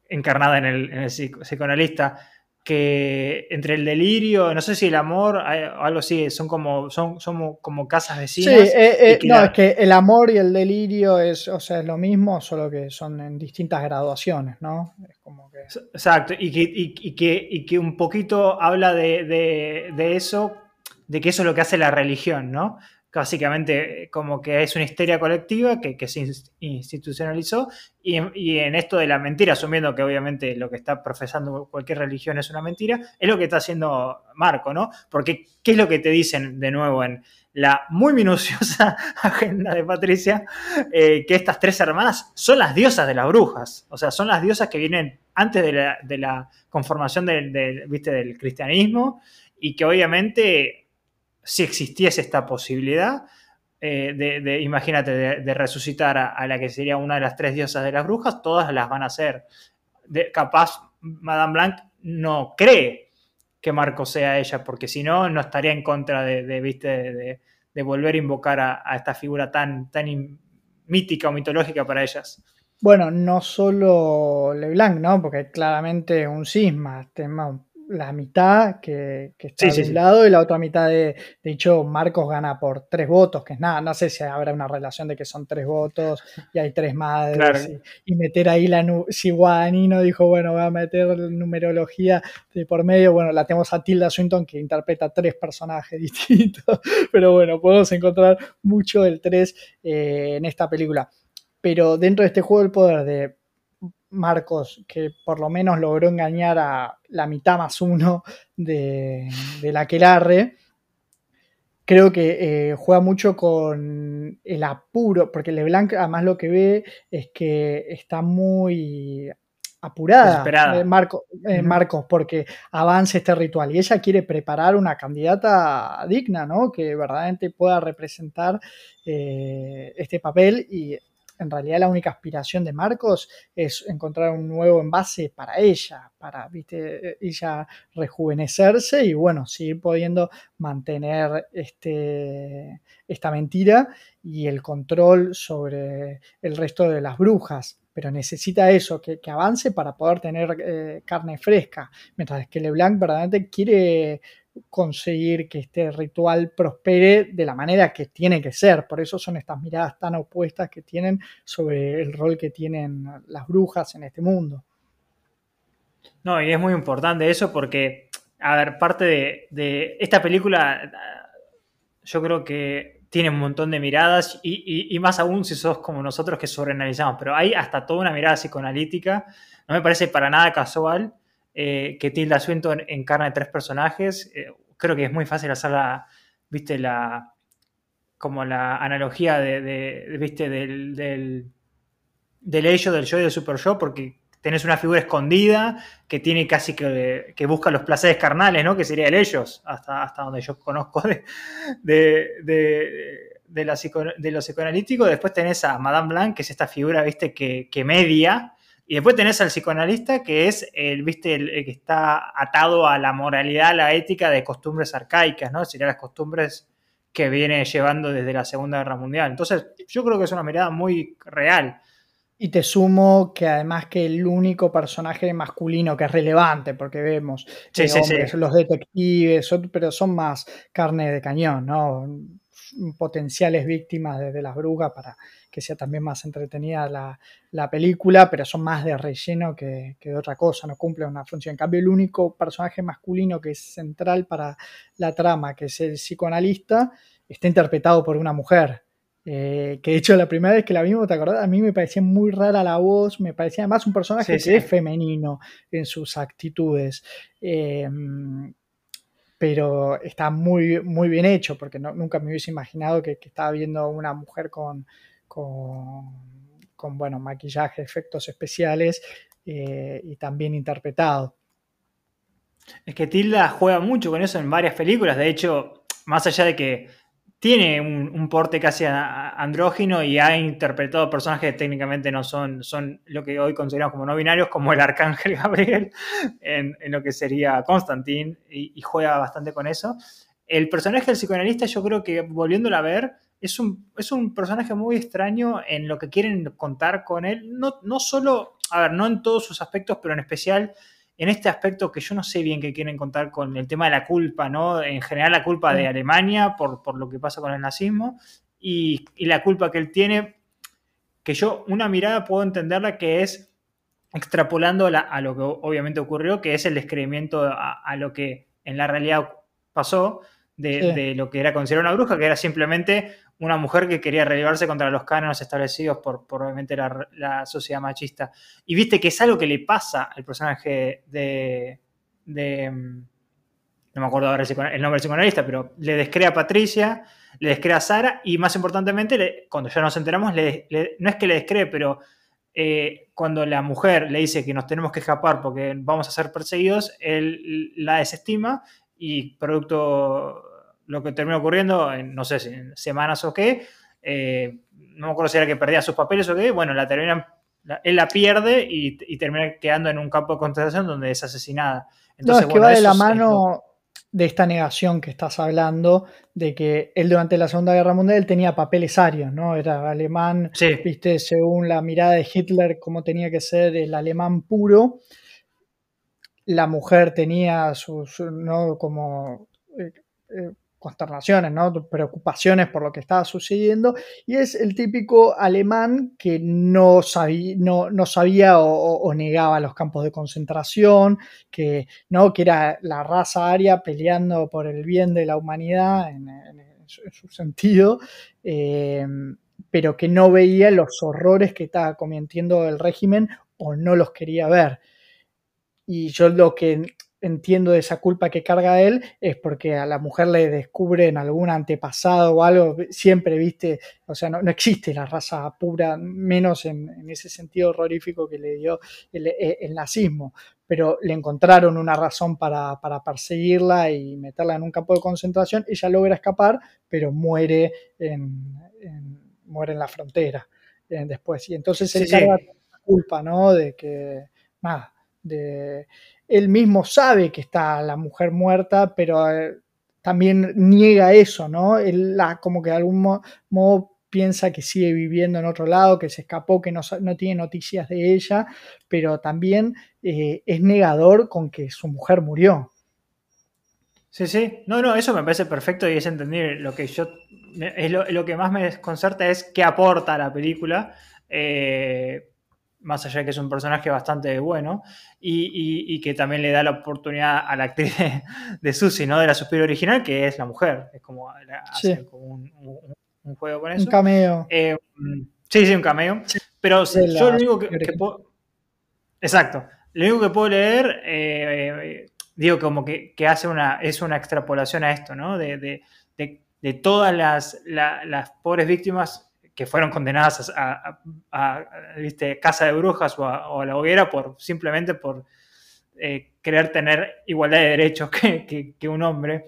B: encarnada en el, en el psicoanalista que entre el delirio, no sé si el amor, o algo así, son como, son, como casas vecinas.
A: Sí, eh, eh, no, es que el amor y el delirio es, o sea, es lo mismo, solo que son en distintas graduaciones, ¿no? Es como que...
B: Exacto, y que, que, que un poquito habla de, de, eso, de que eso es lo que hace la religión, ¿no? Básicamente como que es una histeria colectiva que, se institucionalizó y, en esto de la mentira, asumiendo que obviamente lo que está profesando cualquier religión es una mentira, es lo que está haciendo Marco, ¿no? Porque ¿qué es lo que te dicen de nuevo en la muy minuciosa agenda de Patricia? Eh, que estas tres hermanas son las diosas de las brujas, o sea, son las diosas que vienen antes de la, conformación del, ¿viste? del cristianismo y que obviamente si existiese esta posibilidad, eh, de, imagínate, de, resucitar a, la que sería una de las tres diosas de las brujas, todas las van a hacer. capaz Madame Blanc no cree que Marco sea ella, porque si no, no estaría en contra de, ¿viste? de, volver a invocar a, esta figura tan, tan mítica o mitológica para ellas.
A: Bueno, no solo LeBlanc, ¿no? Porque claramente un cisma, tema la mitad que, está de un lado y la otra mitad de, de hecho, Marcos gana por tres votos, que es nada, no sé si habrá una relación de que son tres votos y hay tres madres y, meter ahí la, si Guadagnino dijo, bueno, voy a meter numerología de por medio, bueno, la tenemos a Tilda Swinton que interpreta tres personajes distintos, pero bueno, podemos encontrar mucho del tres eh, en esta película. Pero dentro de este juego del poder de Marcos, que por lo menos logró engañar a la mitad más uno de, de la Quelarre, creo que eh, juega mucho con el apuro, porque LeBlanc además lo que ve es que está muy apurada eh, eh, Marcos, porque avance este ritual. Y ella quiere preparar una candidata digna, ¿no? Que verdaderamente pueda representar este papel y en realidad la única aspiración de Marcos es encontrar un nuevo envase para ella, para ¿viste? ella rejuvenecerse y bueno, seguir pudiendo mantener este, esta mentira y el control sobre el resto de las brujas. Pero necesita eso, que, avance para poder tener eh, carne fresca. Mientras que LeBlanc verdaderamente quiere conseguir que este ritual prospere de la manera que tiene que ser. Por eso son estas miradas tan opuestas que tienen sobre el rol que tienen las brujas en este mundo.
B: No, y es muy importante eso porque, a ver, parte de, esta película, yo creo que tiene un montón de miradas y, más aún si sos como nosotros que sobreanalizamos, pero hay hasta toda una mirada psicoanalítica. No me parece para nada casual eh, que Tilda Swinton encarna tres personajes. Eh, creo que es muy fácil hacer la, viste, la, como la analogía de, viste, del, del, del del yo y del super yo, porque tenés una figura escondida que tiene casi que, que busca los placeres carnales, ¿no? Que sería el ellos, hasta, hasta donde yo conozco de, de, de, la de lo psicoanalítico. Después tenés a Madame Blanc, que es esta figura, viste, que, que media, y después tenés al psicoanalista que es el, ¿viste? El, que está atado a la moralidad, a la ética de costumbres arcaicas, ¿no? Serían las costumbres que viene llevando desde la Segunda Guerra Mundial. Entonces, yo creo que es una mirada muy real.
A: Y te sumo que además que el único personaje masculino que es relevante, porque vemos
B: sí,
A: hombres, los detectives, pero son más carne de cañón, ¿no? Potenciales víctimas de, las brujas para que sea también más entretenida la, película, pero son más de relleno que, que, de otra cosa, no cumplen una función. En cambio, el único personaje masculino que es central para la trama, que es el psicoanalista, está interpretado por una mujer. Eh, que de hecho la primera vez que la vimos, ¿te acordás? A mí me parecía muy rara la voz, me parecía además un personaje que es femenino en sus actitudes. Em, pero está muy, muy bien hecho, porque nunca me hubiese imaginado que, estaba viendo una mujer con, con, bueno, maquillaje, efectos especiales eh, y también interpretado.
B: Es que Tilda juega mucho con eso en varias películas, de hecho, más allá de que tiene un, porte casi andrógino y ha interpretado personajes que técnicamente no son, son lo que hoy consideramos como no binarios, como el arcángel Gabriel, en, lo que sería Constantine, y, juega bastante con eso. El personaje del psicoanalista, yo creo que volviéndolo a ver, es un, es un personaje muy extraño en lo que quieren contar con él. No, no solo, a ver, no en todos sus aspectos, pero en especial en este aspecto que yo no sé bien qué quieren contar con el tema de la culpa, ¿no? En general la culpa de Alemania por, por lo que pasa con el nazismo y, la culpa que él tiene, que yo una mirada puedo entenderla que es extrapolando a lo que obviamente ocurrió, que es el descreimiento a, lo que en la realidad pasó de, de, lo que era considerado una bruja, que era simplemente una mujer que quería relevarse contra los cánones establecidos por, obviamente la, sociedad machista. Y viste que es algo que le pasa al personaje de, mm, no me acuerdo ahora el nombre del psicoanalista, pero le descrea a Patricia, le descrea a Sara y más importantemente, cuando ya nos enteramos, no es que le descree, pero eh, cuando la mujer le dice que nos tenemos que escapar porque vamos a ser perseguidos, él la desestima y producto lo que terminó ocurriendo en, no sé si en semanas o qué, eh, no me acuerdo si era que perdía sus papeles o qué, bueno, la terminan, él la pierde y, termina quedando en un campo de concentración donde es asesinada.
A: Entonces, no, es que va de la mano de esta negación que estás hablando, de que él durante la Segunda Guerra Mundial tenía papeles arios, ¿no? Era alemán, viste, según la mirada de Hitler, cómo tenía que ser el alemán puro. La mujer tenía sus, ¿no? Como eh, eh, consternaciones, ¿no? preocupaciones por lo que estaba sucediendo, y es el típico alemán que no, sabía, no, sabía o, negaba los campos de concentración, que, ¿no? que era la raza aria peleando por el bien de la humanidad en, su, sentido, eh, pero que no veía los horrores que estaba cometiendo el régimen o no los quería ver. Y yo lo que entiendo de esa culpa que carga él es porque a la mujer le descubren algún antepasado o algo, siempre, viste, o sea, no, existe la raza pura, menos en, ese sentido horrorífico que le dio e, el, nazismo, pero le encontraron una razón para, perseguirla y meterla en un campo de concentración, ella logra escapar, pero muere en, muere en la frontera eh, después, y entonces él carga la culpa, ¿no? De que, nada, de él mismo sabe que está la mujer muerta, pero eh, también niega eso, ¿no? Él la, como que de algún modo, piensa que sigue viviendo en otro lado, que se escapó, que no, tiene noticias de ella, pero también eh, es negador con que su mujer murió.
B: Sí, sí, no, no, eso me parece perfecto y es entender lo que yo, es lo, que más me desconcerta es qué aporta a la película. Eh, más allá de que es un personaje bastante bueno, y, que también le da la oportunidad a la actriz de, de Susie, ¿no? De la superior original, que es la mujer. Es como, un, juego con eso.
A: Un cameo.
B: Eh, sí, sí, un cameo. Pero yo lo único que, puedo... Exacto. Lo único que puedo leer, eh, digo, como que, hace una, es una extrapolación a esto, ¿no? De, todas las, las pobres víctimas que fueron condenadas a, casa de brujas o a, la hoguera por simplemente por eh, querer tener igualdad de derechos que, un hombre.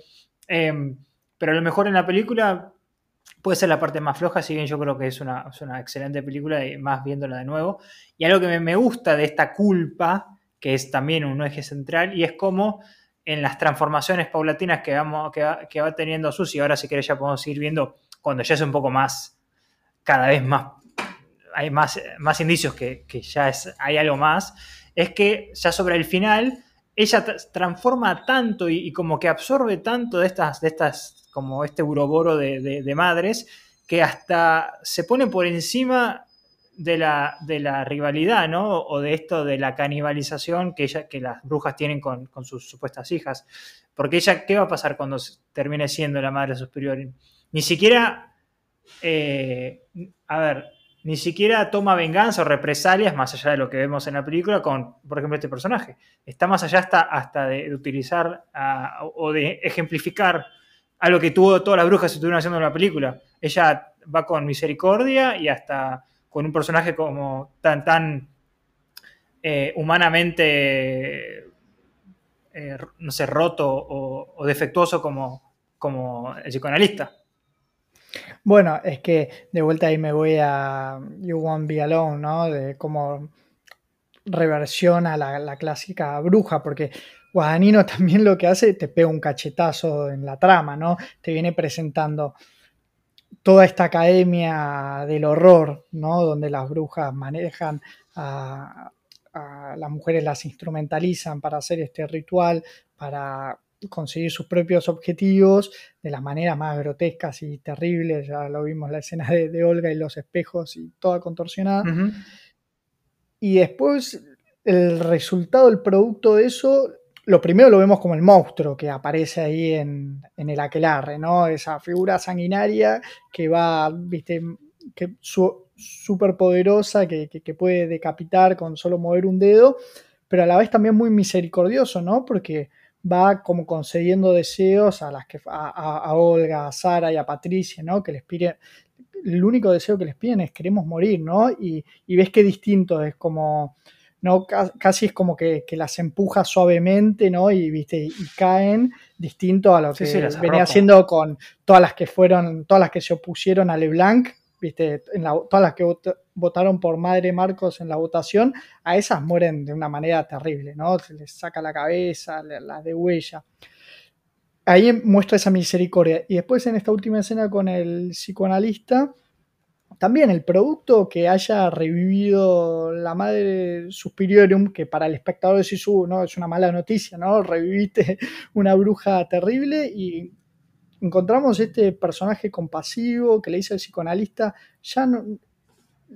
B: Em, pero a lo mejor en la película puede ser la parte más floja, si bien yo creo que es una, excelente película y más viéndola de nuevo. Y algo que me, gusta de esta culpa, que es también un eje central, y es como en las transformaciones paulatinas que, vamos, que, va, que va teniendo Susi, ahora si querés ya podemos ir viendo cuando ya es un poco más cada vez más hay más, más indicios que, ya es, hay algo más, es que ya sobre el final ella transforma tanto y, como que absorbe tanto de estas, de estas como este uroboro de, madres, que hasta se pone por encima de la, de la, rivalidad, ¿no? O de esto de la canibalización que, ella, que las brujas tienen con, sus supuestas hijas. Porque ella, ¿qué va a pasar cuando termine siendo la madre superior? Ni siquiera, eh, a ver, ni siquiera toma venganza o represalias más allá de lo que vemos en la película con, por ejemplo, este personaje. Está más allá hasta, hasta de, utilizar o de ejemplificar algo que tuvo todas las brujas estuvieron haciendo en la película. Ella va con misericordia y hasta con un personaje como tan, tan eh, humanamente, eh, no sé, roto o, o defectuoso como, como el psicoanalista.
A: Bueno, es que de vuelta ahí me voy a You Won't Be Alone, ¿no? De cómo reversiona la, la clásica bruja, porque Guadagnino también lo que hace, te pega un cachetazo en la trama, ¿no? Te viene presentando toda esta academia del horror, ¿no? Donde las brujas manejan a las mujeres, las instrumentalizan para hacer este ritual, para conseguir sus propios objetivos de las maneras más grotescas y terribles. Ya lo vimos la escena de, Olga y los espejos y toda contorsionada. Y después el resultado, el producto de eso, lo primero lo vemos como el monstruo que aparece ahí en, el aquelarre, ¿no? Esa figura sanguinaria que va, viste, que súper poderosa, que, que, puede decapitar con solo mover un dedo, pero a la vez también muy misericordioso, ¿no? Porque va como concediendo deseos a las que a, Olga, a Sara y a Patricia, ¿no? Que les pide, el único deseo que les piden es queremos morir, ¿no? Y, ves qué distinto es como, ¿no? Casi es como que, las empuja suavemente, ¿no? Y, ¿viste? y caen distinto a lo que venía haciendo con todas las que fueron, todas las que se opusieron a LeBlanc, ¿viste? En todas las que votaron por Madre Marcos en la votación, a esas mueren de una manera terrible, ¿no? Se les saca la cabeza, la de huella. Ahí muestra esa misericordia. Y después en esta última escena con el psicoanalista, también el producto que haya revivido la madre superiorium, que para el espectador de Sisu ¿no? es una mala noticia, ¿no? Reviviste una bruja terrible y encontramos este personaje compasivo que le dice al psicoanalista, ya no,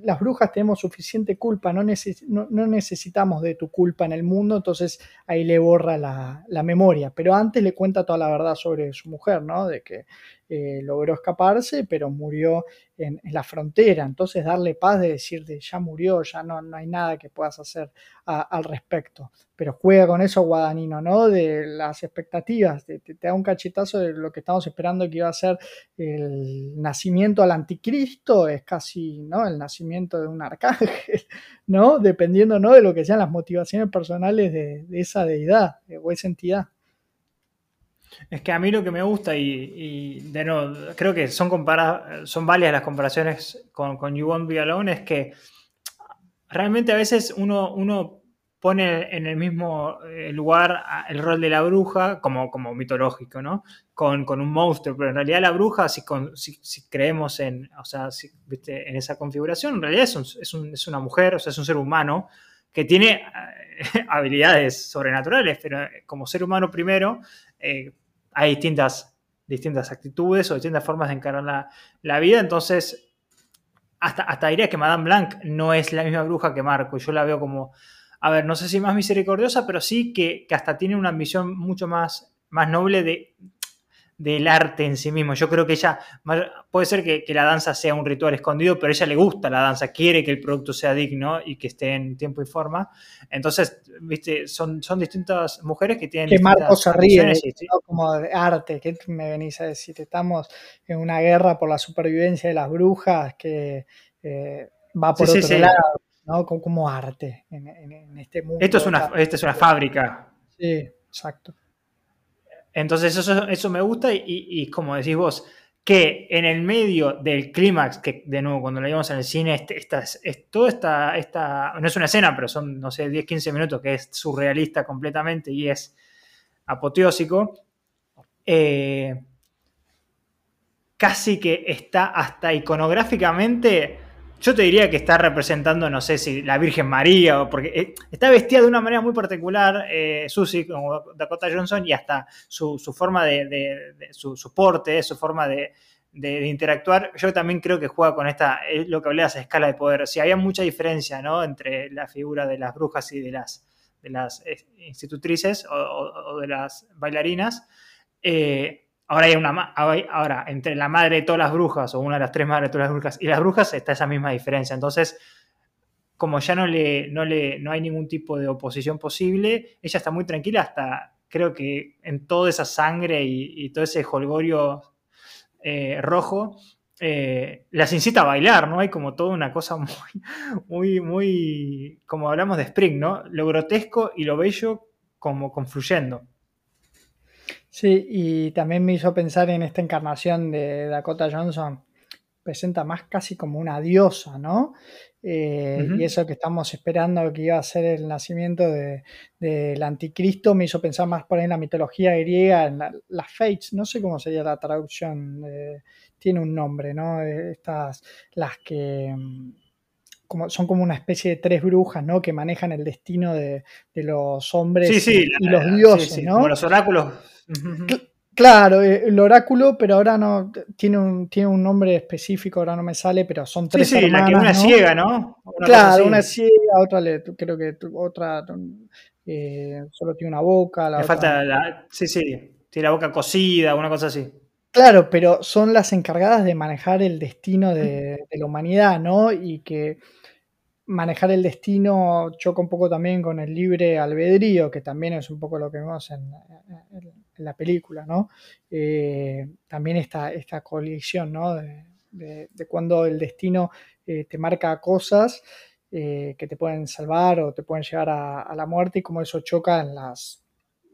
A: las brujas tenemos suficiente culpa, no, necesitamos de tu culpa en el mundo, entonces ahí le borra la, la, memoria. Pero antes le cuenta toda la verdad sobre su mujer, ¿no? De que eh, logró escaparse, pero murió en, la frontera. Entonces darle paz de decir de ya murió, ya no, no hay nada que puedas hacer al respecto. Pero juega con eso Guadagnino, ¿no? De las expectativas, te, da un cachetazo de lo que estamos esperando que iba a ser el nacimiento al anticristo, es casi, ¿no? El nacimiento de un arcángel, ¿no? Dependiendo, ¿no? De lo que sean las motivaciones personales de, de esa deidad o esa entidad.
B: Es que a mí lo que me gusta, y, de nuevo, creo que son, varias las comparaciones con, con You Won't Be Alone, es que realmente a veces uno, pone en el mismo eh, lugar el rol de la bruja como, mitológico, ¿no? Con, un monstruo, pero en realidad la bruja, si, creemos en, esa configuración, en realidad es, es, una mujer, o sea, es un ser humano que tiene eh, habilidades sobrenaturales, pero como ser humano primero eh, hay distintas, distintas actitudes o distintas formas de encarar la, vida, entonces hasta, hasta diría que Madame Blanc no es la misma bruja que Marco, yo la veo como, a ver, no sé si más misericordiosa, pero sí que, que hasta tiene una ambición mucho más, más noble de, del arte en sí mismo. Yo creo que ella, puede ser que, la danza sea un ritual escondido, pero a ella le gusta la danza, quiere que el producto sea digno y que esté en tiempo y forma. Entonces, viste, son, son distintas mujeres que tienen...
A: Que Marcos se ríe, como de arte, que me venís a decir, estamos en una guerra por la supervivencia de las brujas que eh, va por otro lado, ¿no? Como, arte en, este mundo.
B: Esto es una, esta es una fábrica.
A: Sí, exacto.
B: Entonces eso, eso me gusta y, como decís vos, que en el medio del clímax, que de nuevo cuando lo vimos en el cine, este, esta, es, todo esta, esta, no es una escena, pero son, no sé, 10, 15 minutos que es surrealista completamente y es apoteósico, eh, casi que está hasta iconográficamente yo te diría que está representando, no sé si la Virgen María, o porque eh, está vestida de una manera muy particular, eh, Susie, como Dakota Johnson, y hasta su, forma de, su, porte, su forma de, interactuar, yo también creo que juega con esta, lo que hablé de escala de poder. Si había mucha diferencia ¿no? entre la figura de las brujas y de las, de las eh, institutrices o, de las bailarinas, Ahora hay una ahora entre la madre de todas las brujas o una de las tres madres de todas las brujas y las brujas está esa misma diferencia. Entonces, como ya no le no le no hay ningún tipo de oposición posible, ella está muy tranquila hasta creo que en toda esa sangre y, todo ese holgorio eh, rojo eh, las incita a bailar, ¿no? Hay como toda una cosa muy, muy, muy, como hablamos de Spring, ¿no? Lo grotesco y lo bello como confluyendo.
A: Sí, y también me hizo pensar en esta encarnación de Dakota Johnson. Presenta más casi como una diosa, ¿no? Eh, y eso que estamos esperando que iba a ser el nacimiento del anticristo me hizo pensar más por ahí en la mitología griega, en las fates, no sé cómo sería la traducción, tiene un nombre, ¿no? Estas, las que mm, como, son como una especie de tres brujas, ¿no? Que manejan el destino de, los hombres y, los dioses, ¿no?
B: Como los oráculos
A: Claro, eh, el oráculo, pero ahora no tiene un, tiene un nombre específico, ahora no me sale, pero son tres. Sí, sí, la que
B: una ciega, ¿no?
A: claro, una ciega, otra le, creo que otra eh, solo tiene una boca.
B: La le falta la. Sí, sí, tiene la boca cosida, una cosa así.
A: Claro, pero son las encargadas de manejar el destino de, la humanidad, ¿no? Y que manejar el destino choca un poco también con el libre albedrío, que también es un poco lo que vemos en, la película, ¿no? Eh, también esta, esta colisión, ¿no? De, cuando el destino eh, te marca cosas eh, que te pueden salvar o te pueden llevar a, la muerte y cómo eso choca en las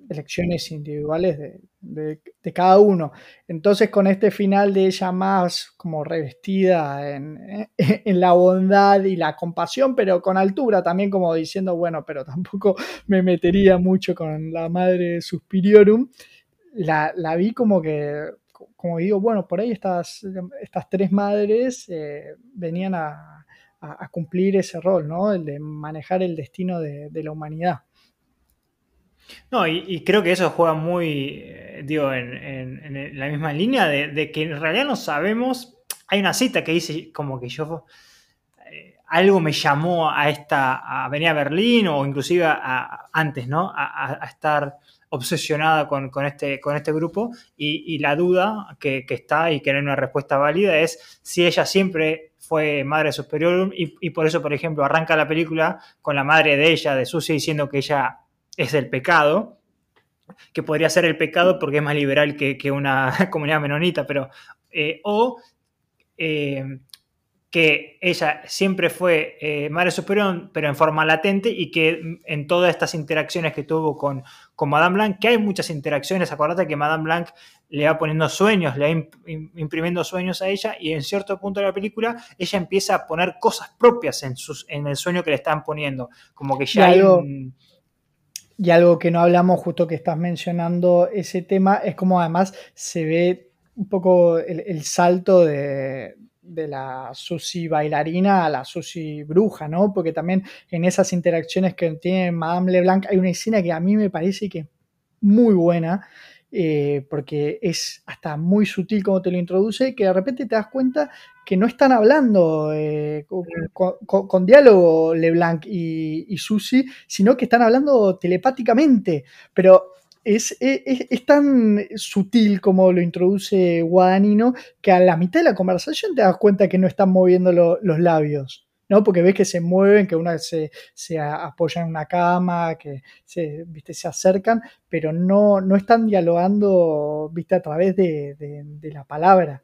A: elecciones individuales de, cada uno. Entonces con este final de ella más como revestida en, la bondad y la compasión, pero con altura también como diciendo, bueno, pero tampoco me metería mucho con la madre Suspiriorum, la, la vi como que, como digo, bueno, por ahí estas, estas tres madres eh, venían a, cumplir ese rol, ¿no? El de manejar el destino de la humanidad.
B: No, y, creo que eso juega muy, eh, digo, en, la misma línea de, que en realidad no sabemos. Hay una cita que dice como que yo eh, algo me llamó a esta, a venir a Berlín o inclusive antes, ¿no? A, estar obsesionada con, este, con este grupo y, la duda que, está y que no hay una respuesta válida es si ella siempre fue madre superior y, y, por eso, por ejemplo, arranca la película con la madre de ella, de Susie, diciendo que ella es el pecado, que podría ser el pecado porque es más liberal que, una comunidad menonita, pero, eh, o eh, que ella siempre fue eh, madre superior, pero en forma latente, y que en todas estas interacciones que tuvo con, con Madame Blanc, que hay muchas interacciones, acuérdate que Madame Blanc le va poniendo sueños, le va imprimiendo sueños a ella, y en cierto punto de la película ella empieza a poner cosas propias en, sus, en el sueño que le están poniendo, como que ya hay un
A: y algo que no hablamos, justo que estás mencionando ese tema, es como además se ve un poco el, salto de, la Susi bailarina a la Susi bruja, ¿no? Porque también en esas interacciones que tiene Madame Leblanc hay una escena que a mí me parece que es muy buena, eh, porque es hasta muy sutil como te lo introduce, que de repente te das cuenta que no están hablando eh, con, diálogo LeBlanc y, y Susi, sino que están hablando telepáticamente. Pero es, tan sutil como lo introduce Guadagnino que a la mitad de la conversación te das cuenta que no están moviendo los labios. ¿no? Porque ves que se mueven, que una se, se apoya en una cama, que se, ¿viste? se acercan, pero no, no están dialogando ¿viste? a través de la palabra.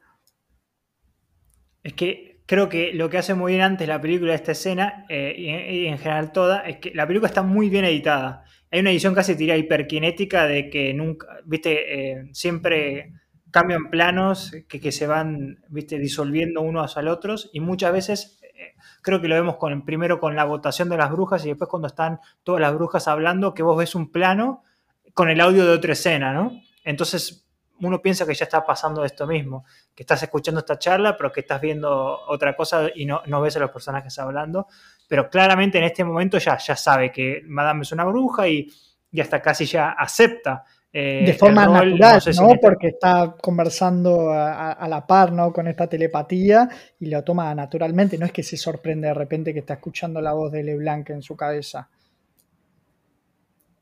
B: Es que creo que lo que hace muy bien antes la película, esta escena, eh, y, en general toda, es que la película está muy bien editada. Hay una edición casi diría hiperkinética de que nunca, viste, eh, siempre cambian planos que, se van, viste, disolviendo unos al otros y muchas veces eh, creo que lo vemos con, primero con la votación de las brujas y después cuando están todas las brujas hablando, que vos ves un plano con el audio de otra escena, ¿no? Entonces uno piensa que ya está pasando esto mismo, que estás escuchando esta charla, pero que estás viendo otra cosa y no, no ves a los personajes hablando. Pero claramente en este momento ya, ya sabe que Madame es una bruja y, y hasta casi ya acepta
A: eh, de forma natural, ¿no? Porque está conversando a, la par, ¿no? Con esta telepatía y lo toma naturalmente. No es que se sorprende de repente que está escuchando la voz de LeBlanc en su cabeza.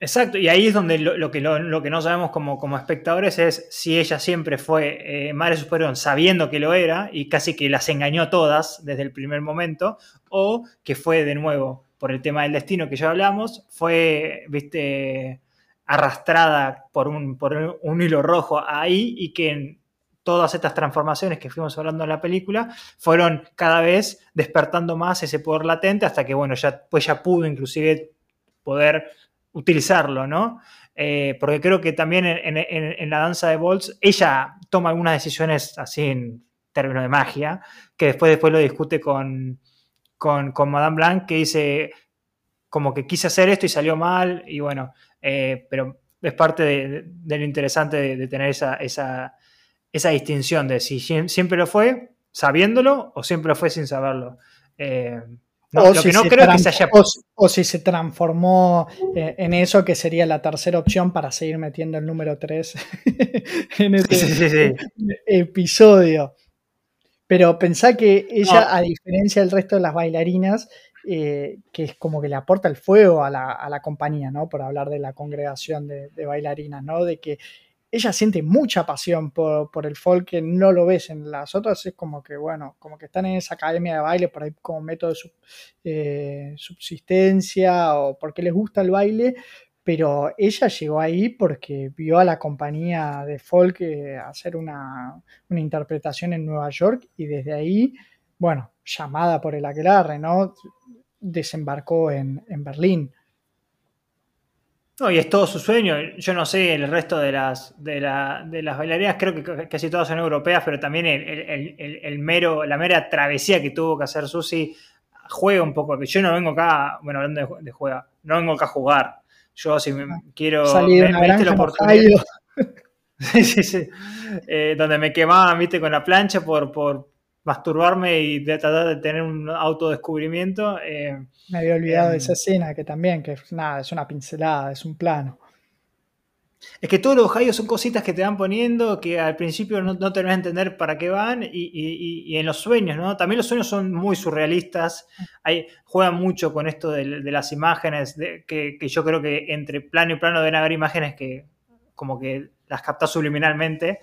B: Exacto, y ahí es donde lo, que, lo, que no sabemos como, como, espectadores es si ella siempre fue eh, Madre Superior sabiendo que lo era y casi que las engañó todas desde el primer momento, o que fue de nuevo por el tema del destino que ya hablamos, fue, viste, arrastrada por un, por un hilo rojo ahí y que en todas estas transformaciones que fuimos hablando en la película fueron cada vez despertando más ese poder latente hasta que, bueno, ya, pues ya pudo inclusive poder utilizarlo, ¿no? Eh, porque creo que también en, la danza de Bolts ella toma algunas decisiones así en términos de magia, que después, después lo discute con, con, con Madame Blanc, que dice como que quise hacer esto y salió mal, y bueno, eh, pero es parte de, lo interesante de, tener esa, esa, distinción de si siempre lo fue sabiéndolo o siempre lo fue sin saberlo.
A: Eh, o lo que no creo que se haya... O, si se transformó eh, en eso, que sería la tercera opción para seguir metiendo el número 3 en este episodio. Pero pensá que ella, a diferencia del resto de las bailarinas, eh, que es como que le aporta el fuego a la, compañía, ¿no? Por hablar de la congregación de, bailarinas, ¿no? De que ella siente mucha pasión por, el folk que no lo ves en las otras, es como que, bueno, como que están en esa academia de baile por ahí como método de eh, subsistencia o porque les gusta el baile, pero ella llegó ahí porque vio a la compañía de folk eh, hacer una, una interpretación en Nueva York y desde ahí bueno, llamada por el aquelarre, ¿no? Desembarcó en, Berlín.
B: No, y es todo su sueño. Yo no sé el resto de las, de, las bailarinas, creo que casi todas son europeas, pero también el, mero, la mera travesía que tuvo que hacer Susi juega un poco. Yo no vengo acá, bueno, hablando de, juega, no vengo acá a jugar. Yo si me, quiero...
A: Salir me, la oportunidad.
B: sí, sí, sí. Eh, donde me quemaban, viste, con la plancha por, por, masturbarme y de tratar de tener un autodescubrimiento. Eh,
A: Me había olvidado de esa escena que también, que nada, es una pincelada, es un plano.
B: Es que todos los Ohio son cositas que te van poniendo que al principio no, no te vas a entender para qué van y, en los sueños, ¿no? También los sueños son muy surrealistas, Hay, juegan mucho con esto de, las imágenes, que, que, yo creo que entre plano y plano deben haber imágenes que como que las captas subliminalmente.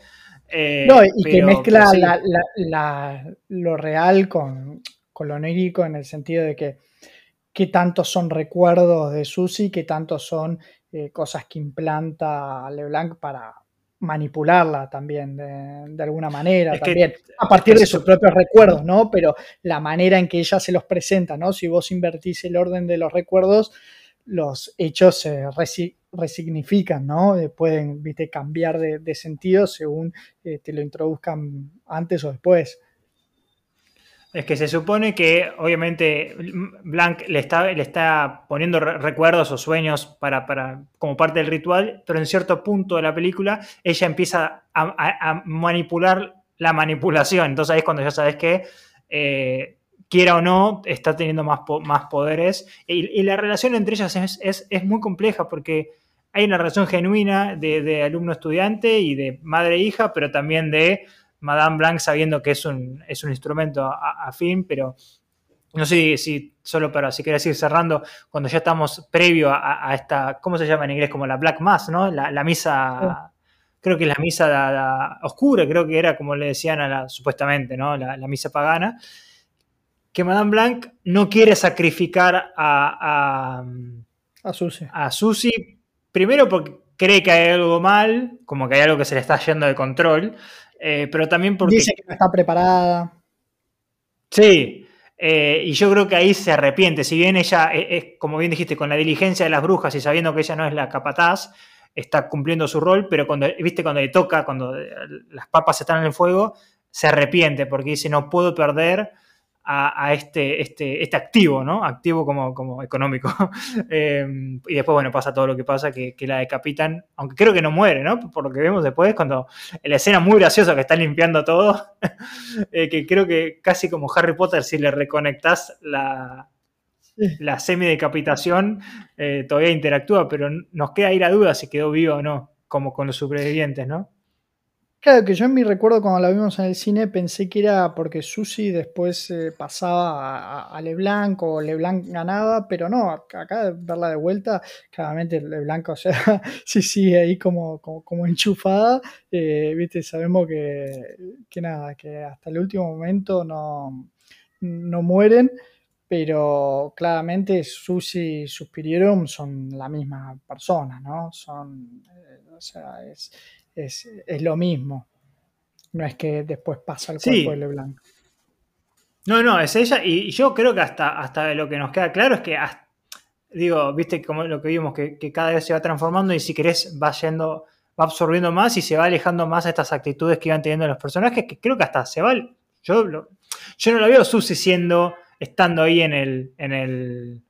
A: Eh, no, y que mezcla lo real con, lo onírico en el sentido de que qué tantos son recuerdos de Susi, qué tantos son eh, cosas que implanta LeBlanc para manipularla también de, alguna manera, también, a partir de sus propios recuerdos, ¿no? Pero la manera en que ella se los presenta, ¿no? Si vos invertís el orden de los recuerdos, los hechos se resignifican, ¿no? Eh, pueden ¿viste? cambiar de, sentido según te lo introduzcan antes o después.
B: Es que se supone que, obviamente, Blanc le está, le está poniendo recuerdos o sueños para, para, como parte del ritual, pero en cierto punto de la película ella empieza a, manipular la manipulación. Entonces ahí es cuando ya sabes que eh, quiera o no, está teniendo más, más poderes. Y, la relación entre ellas es, es, muy compleja porque hay una relación genuina de, alumno-estudiante y de madre-hija, pero también de Madame Blanc sabiendo que es un, es un instrumento afín, pero no sé si solo para, si quieres ir cerrando, cuando ya estamos previo a, esta, ¿cómo se llama en inglés? Como la Black Mass, ¿no? La, misa, creo que es la misa oscura, creo que era como le decían a la, supuestamente, ¿no? La, misa pagana que Madame Blanc no quiere sacrificar a,
A: a, Susi.
B: a Susi, primero porque cree que hay algo mal, como que hay algo que se le está yendo de control, eh, pero también porque...
A: Dice que no está preparada.
B: Sí, eh, y yo creo que ahí se arrepiente, si bien ella, es, como bien dijiste, con la diligencia de las brujas y sabiendo que ella no es la capataz, está cumpliendo su rol, pero cuando, viste, cuando le toca, cuando las papas están en el fuego, se arrepiente porque dice, no puedo perder a, este, este, este activo, ¿no? Activo como, como económico. Em, y después, bueno, pasa todo lo que pasa, que, la decapitan, aunque creo que no muere, ¿no? Por lo que vemos después, cuando en la escena muy graciosa que está limpiando todo, eh, que creo que casi como Harry Potter, si le reconectas la, la semidecapitación, eh, todavía interactúa, pero nos queda ahí la duda si quedó viva o no, como con los sobrevivientes, ¿no?
A: Claro, que yo en mi recuerdo cuando la vimos en el cine pensé que era porque Susi después eh, pasaba a, Leblanc o Leblanc ganaba, pero no, acá verla de vuelta, claramente Leblanc, o sea, sí sigue ahí como, como, enchufada, eh, viste, sabemos que, que, nada, que hasta el último momento no, no mueren, pero claramente Susi y Suspirierum son la misma persona, ¿no? Son, eh, o sea, es es, lo mismo. No es que después pasa el cuerpo de Leblanc.
B: No, no, es ella. Y yo creo que hasta, hasta lo que nos queda claro es que, digo, viste como lo que vimos, que, cada vez se va transformando y si querés va yendo, va absorbiendo más y se va alejando más de estas actitudes que iban teniendo los personajes, que creo que hasta se va. Yo, yo no lo veo sucediendo estando ahí en el, en el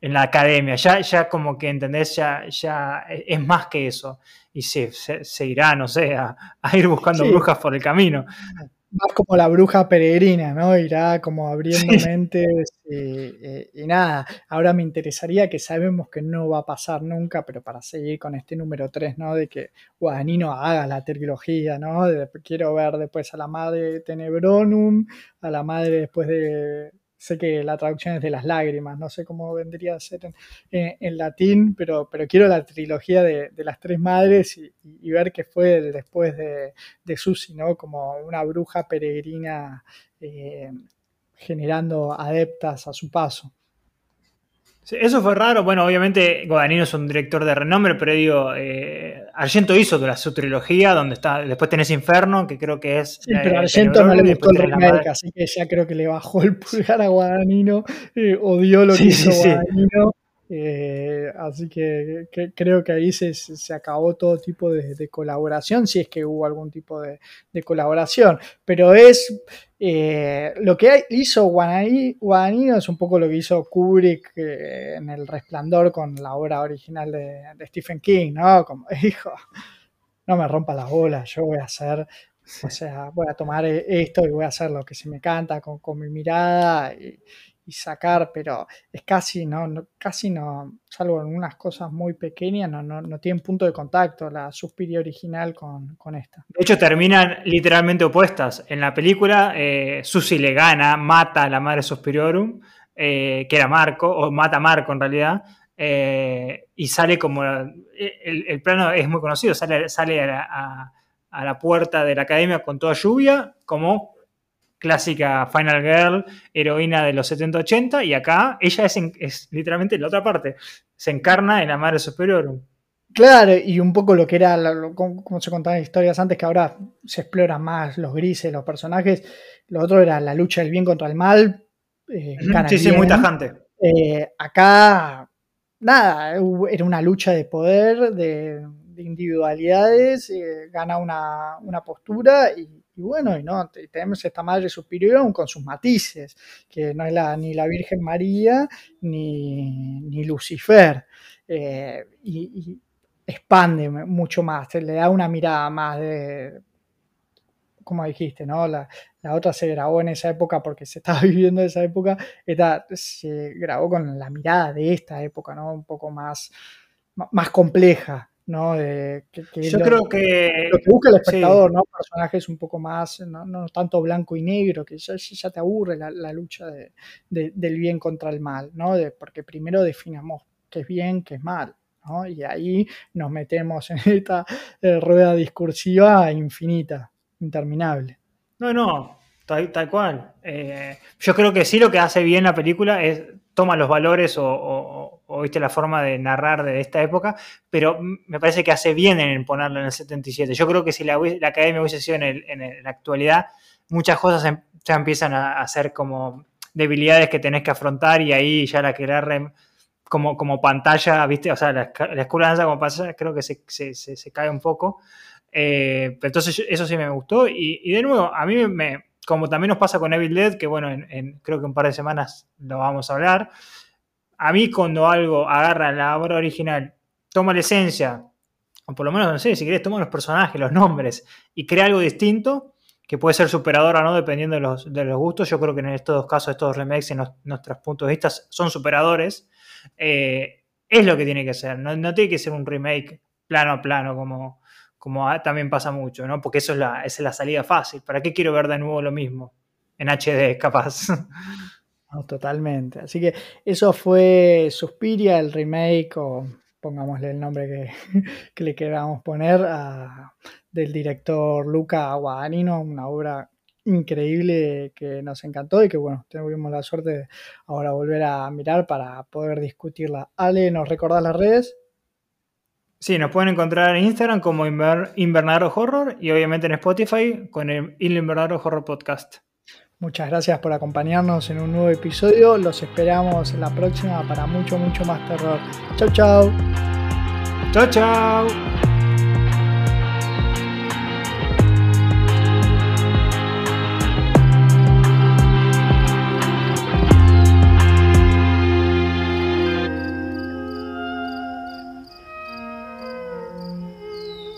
B: en la academia. Ya, ya como que, ¿entendés? Ya, ya es más que eso. Y sí, se, irá, no sé, a, ir buscando brujas por el camino.
A: Más como la bruja peregrina, ¿no? Irá como abriendo mentes y, nada. Ahora me interesaría que sabemos que no va a pasar nunca, pero para seguir con este número 3, ¿no? De que Guadagnino haga la trilogía, ¿no? quiero ver después a la madre de Tenebronum, a la madre después de sé que la traducción es de las lágrimas, no sé cómo vendría a ser en, latín, pero, pero quiero la trilogía de, las tres madres y, ver qué fue después de, de Susi, ¿no? Como una bruja peregrina eh, generando adeptas a su paso
B: eso fue raro. Bueno, obviamente Guadagnino es un director de renombre, pero digo, eh, Argento hizo su trilogía, donde está, después tenés Inferno, que creo que es.
A: Sí, pero Argento no le gustó el remake, así que ya creo que le bajó el pulgar a Guadagnino, eh, odió lo que hizo Guadagnino. Eh, así que, creo que ahí se, acabó todo tipo de, colaboración, si es que hubo algún tipo de, colaboración. Pero es eh, lo que hizo Guadagnino es un poco lo que hizo Kubrick eh, en El Resplandor con la obra original de, Stephen King, ¿no? Como dijo, no me rompa las bolas, yo voy a hacer o sea, voy a tomar esto y voy a hacer lo que se me canta con, con mi mirada y, sacar, pero es casi, no, casi no, salvo en unas cosas muy pequeñas, no, no, no tienen punto de contacto la Suspiria original con, esta.
B: De hecho, terminan literalmente opuestas. En la película, eh, Susi le gana, mata a la madre Suspiriorum, eh, que era Marco, o mata a Marco en realidad, eh, y sale como. El, plano es muy conocido, sale, sale a, a la puerta de la academia con toda lluvia, como clásica Final Girl, heroína de los 70-80, y acá ella es, literalmente la otra parte, se encarna en la madre superior.
A: Claro, y un poco lo que era, como se contaban historias antes, que ahora se exploran más los grises, los personajes. Lo otro era la lucha del bien contra el mal.
B: Eh, sí, sí, muy tajante.
A: Eh, acá, nada, era una lucha de poder, de, individualidades, eh, gana una, una postura y y bueno, y no, tenemos esta madre superior con sus matices, que no es la, ni la Virgen María ni, Lucifer. Eh, y, expande mucho más, le da una mirada más de, como dijiste, ¿no? La, otra se grabó en esa época porque se estaba viviendo esa época, esta se grabó con la mirada de esta época, ¿no? Un poco más, más compleja. ¿No?
B: Yo creo que...
A: Lo que busca el espectador, ¿no? Personajes un poco más, no, tanto blanco y negro, que ya, ya te aburre la, lucha del bien contra el mal, ¿no? porque primero definamos qué es bien, qué es mal, ¿no? Y ahí nos metemos en esta eh, rueda discursiva infinita, interminable.
B: No, no, tal, cual. Eh, yo creo que sí lo que hace bien la película es toma los valores o, viste la forma de narrar de esta época, pero me parece que hace bien en ponerlo en el 77. Yo creo que si la, academia hubiese sido en, la actualidad, muchas cosas em, ya empiezan a, ser como debilidades que tenés que afrontar y ahí ya la querer como, como pantalla, ¿viste? O sea, la, escuela de como pantalla creo que se, cae un poco. Eh, entonces eso sí me gustó y, de nuevo, a mí me, como también nos pasa con Evil Dead, que bueno, en, creo que un par de semanas lo vamos a hablar. A mí cuando algo agarra la obra original, toma la esencia, o por lo menos, no sé, si querés, toma los personajes, los nombres, y crea algo distinto, que puede ser superador o no, dependiendo de los, gustos. Yo creo que en estos dos casos, estos remakes, en nuestros puntos de vista, son superadores. Eh, es lo que tiene que ser, no, no, tiene que ser un remake plano a plano, como, como también pasa mucho, ¿no? Porque eso es la, es la salida fácil. ¿Para qué quiero ver de nuevo lo mismo? En HD, capaz.
A: totalmente. Así que eso fue Suspiria, el remake, o pongámosle el nombre que, le queramos poner, del director Luca Guadagnino, una obra increíble que nos encantó y que bueno, tuvimos la suerte de ahora volver a mirar para poder discutirla. Ale, ¿nos recordás las redes?
B: Sí, nos pueden encontrar en Instagram como Invernadero Horror y obviamente en Spotify con el Invernadero Horror Podcast.
A: Muchas gracias por acompañarnos en un nuevo episodio. Los esperamos en la próxima para mucho, mucho más terror. Chau, chau.
B: Chau, chau.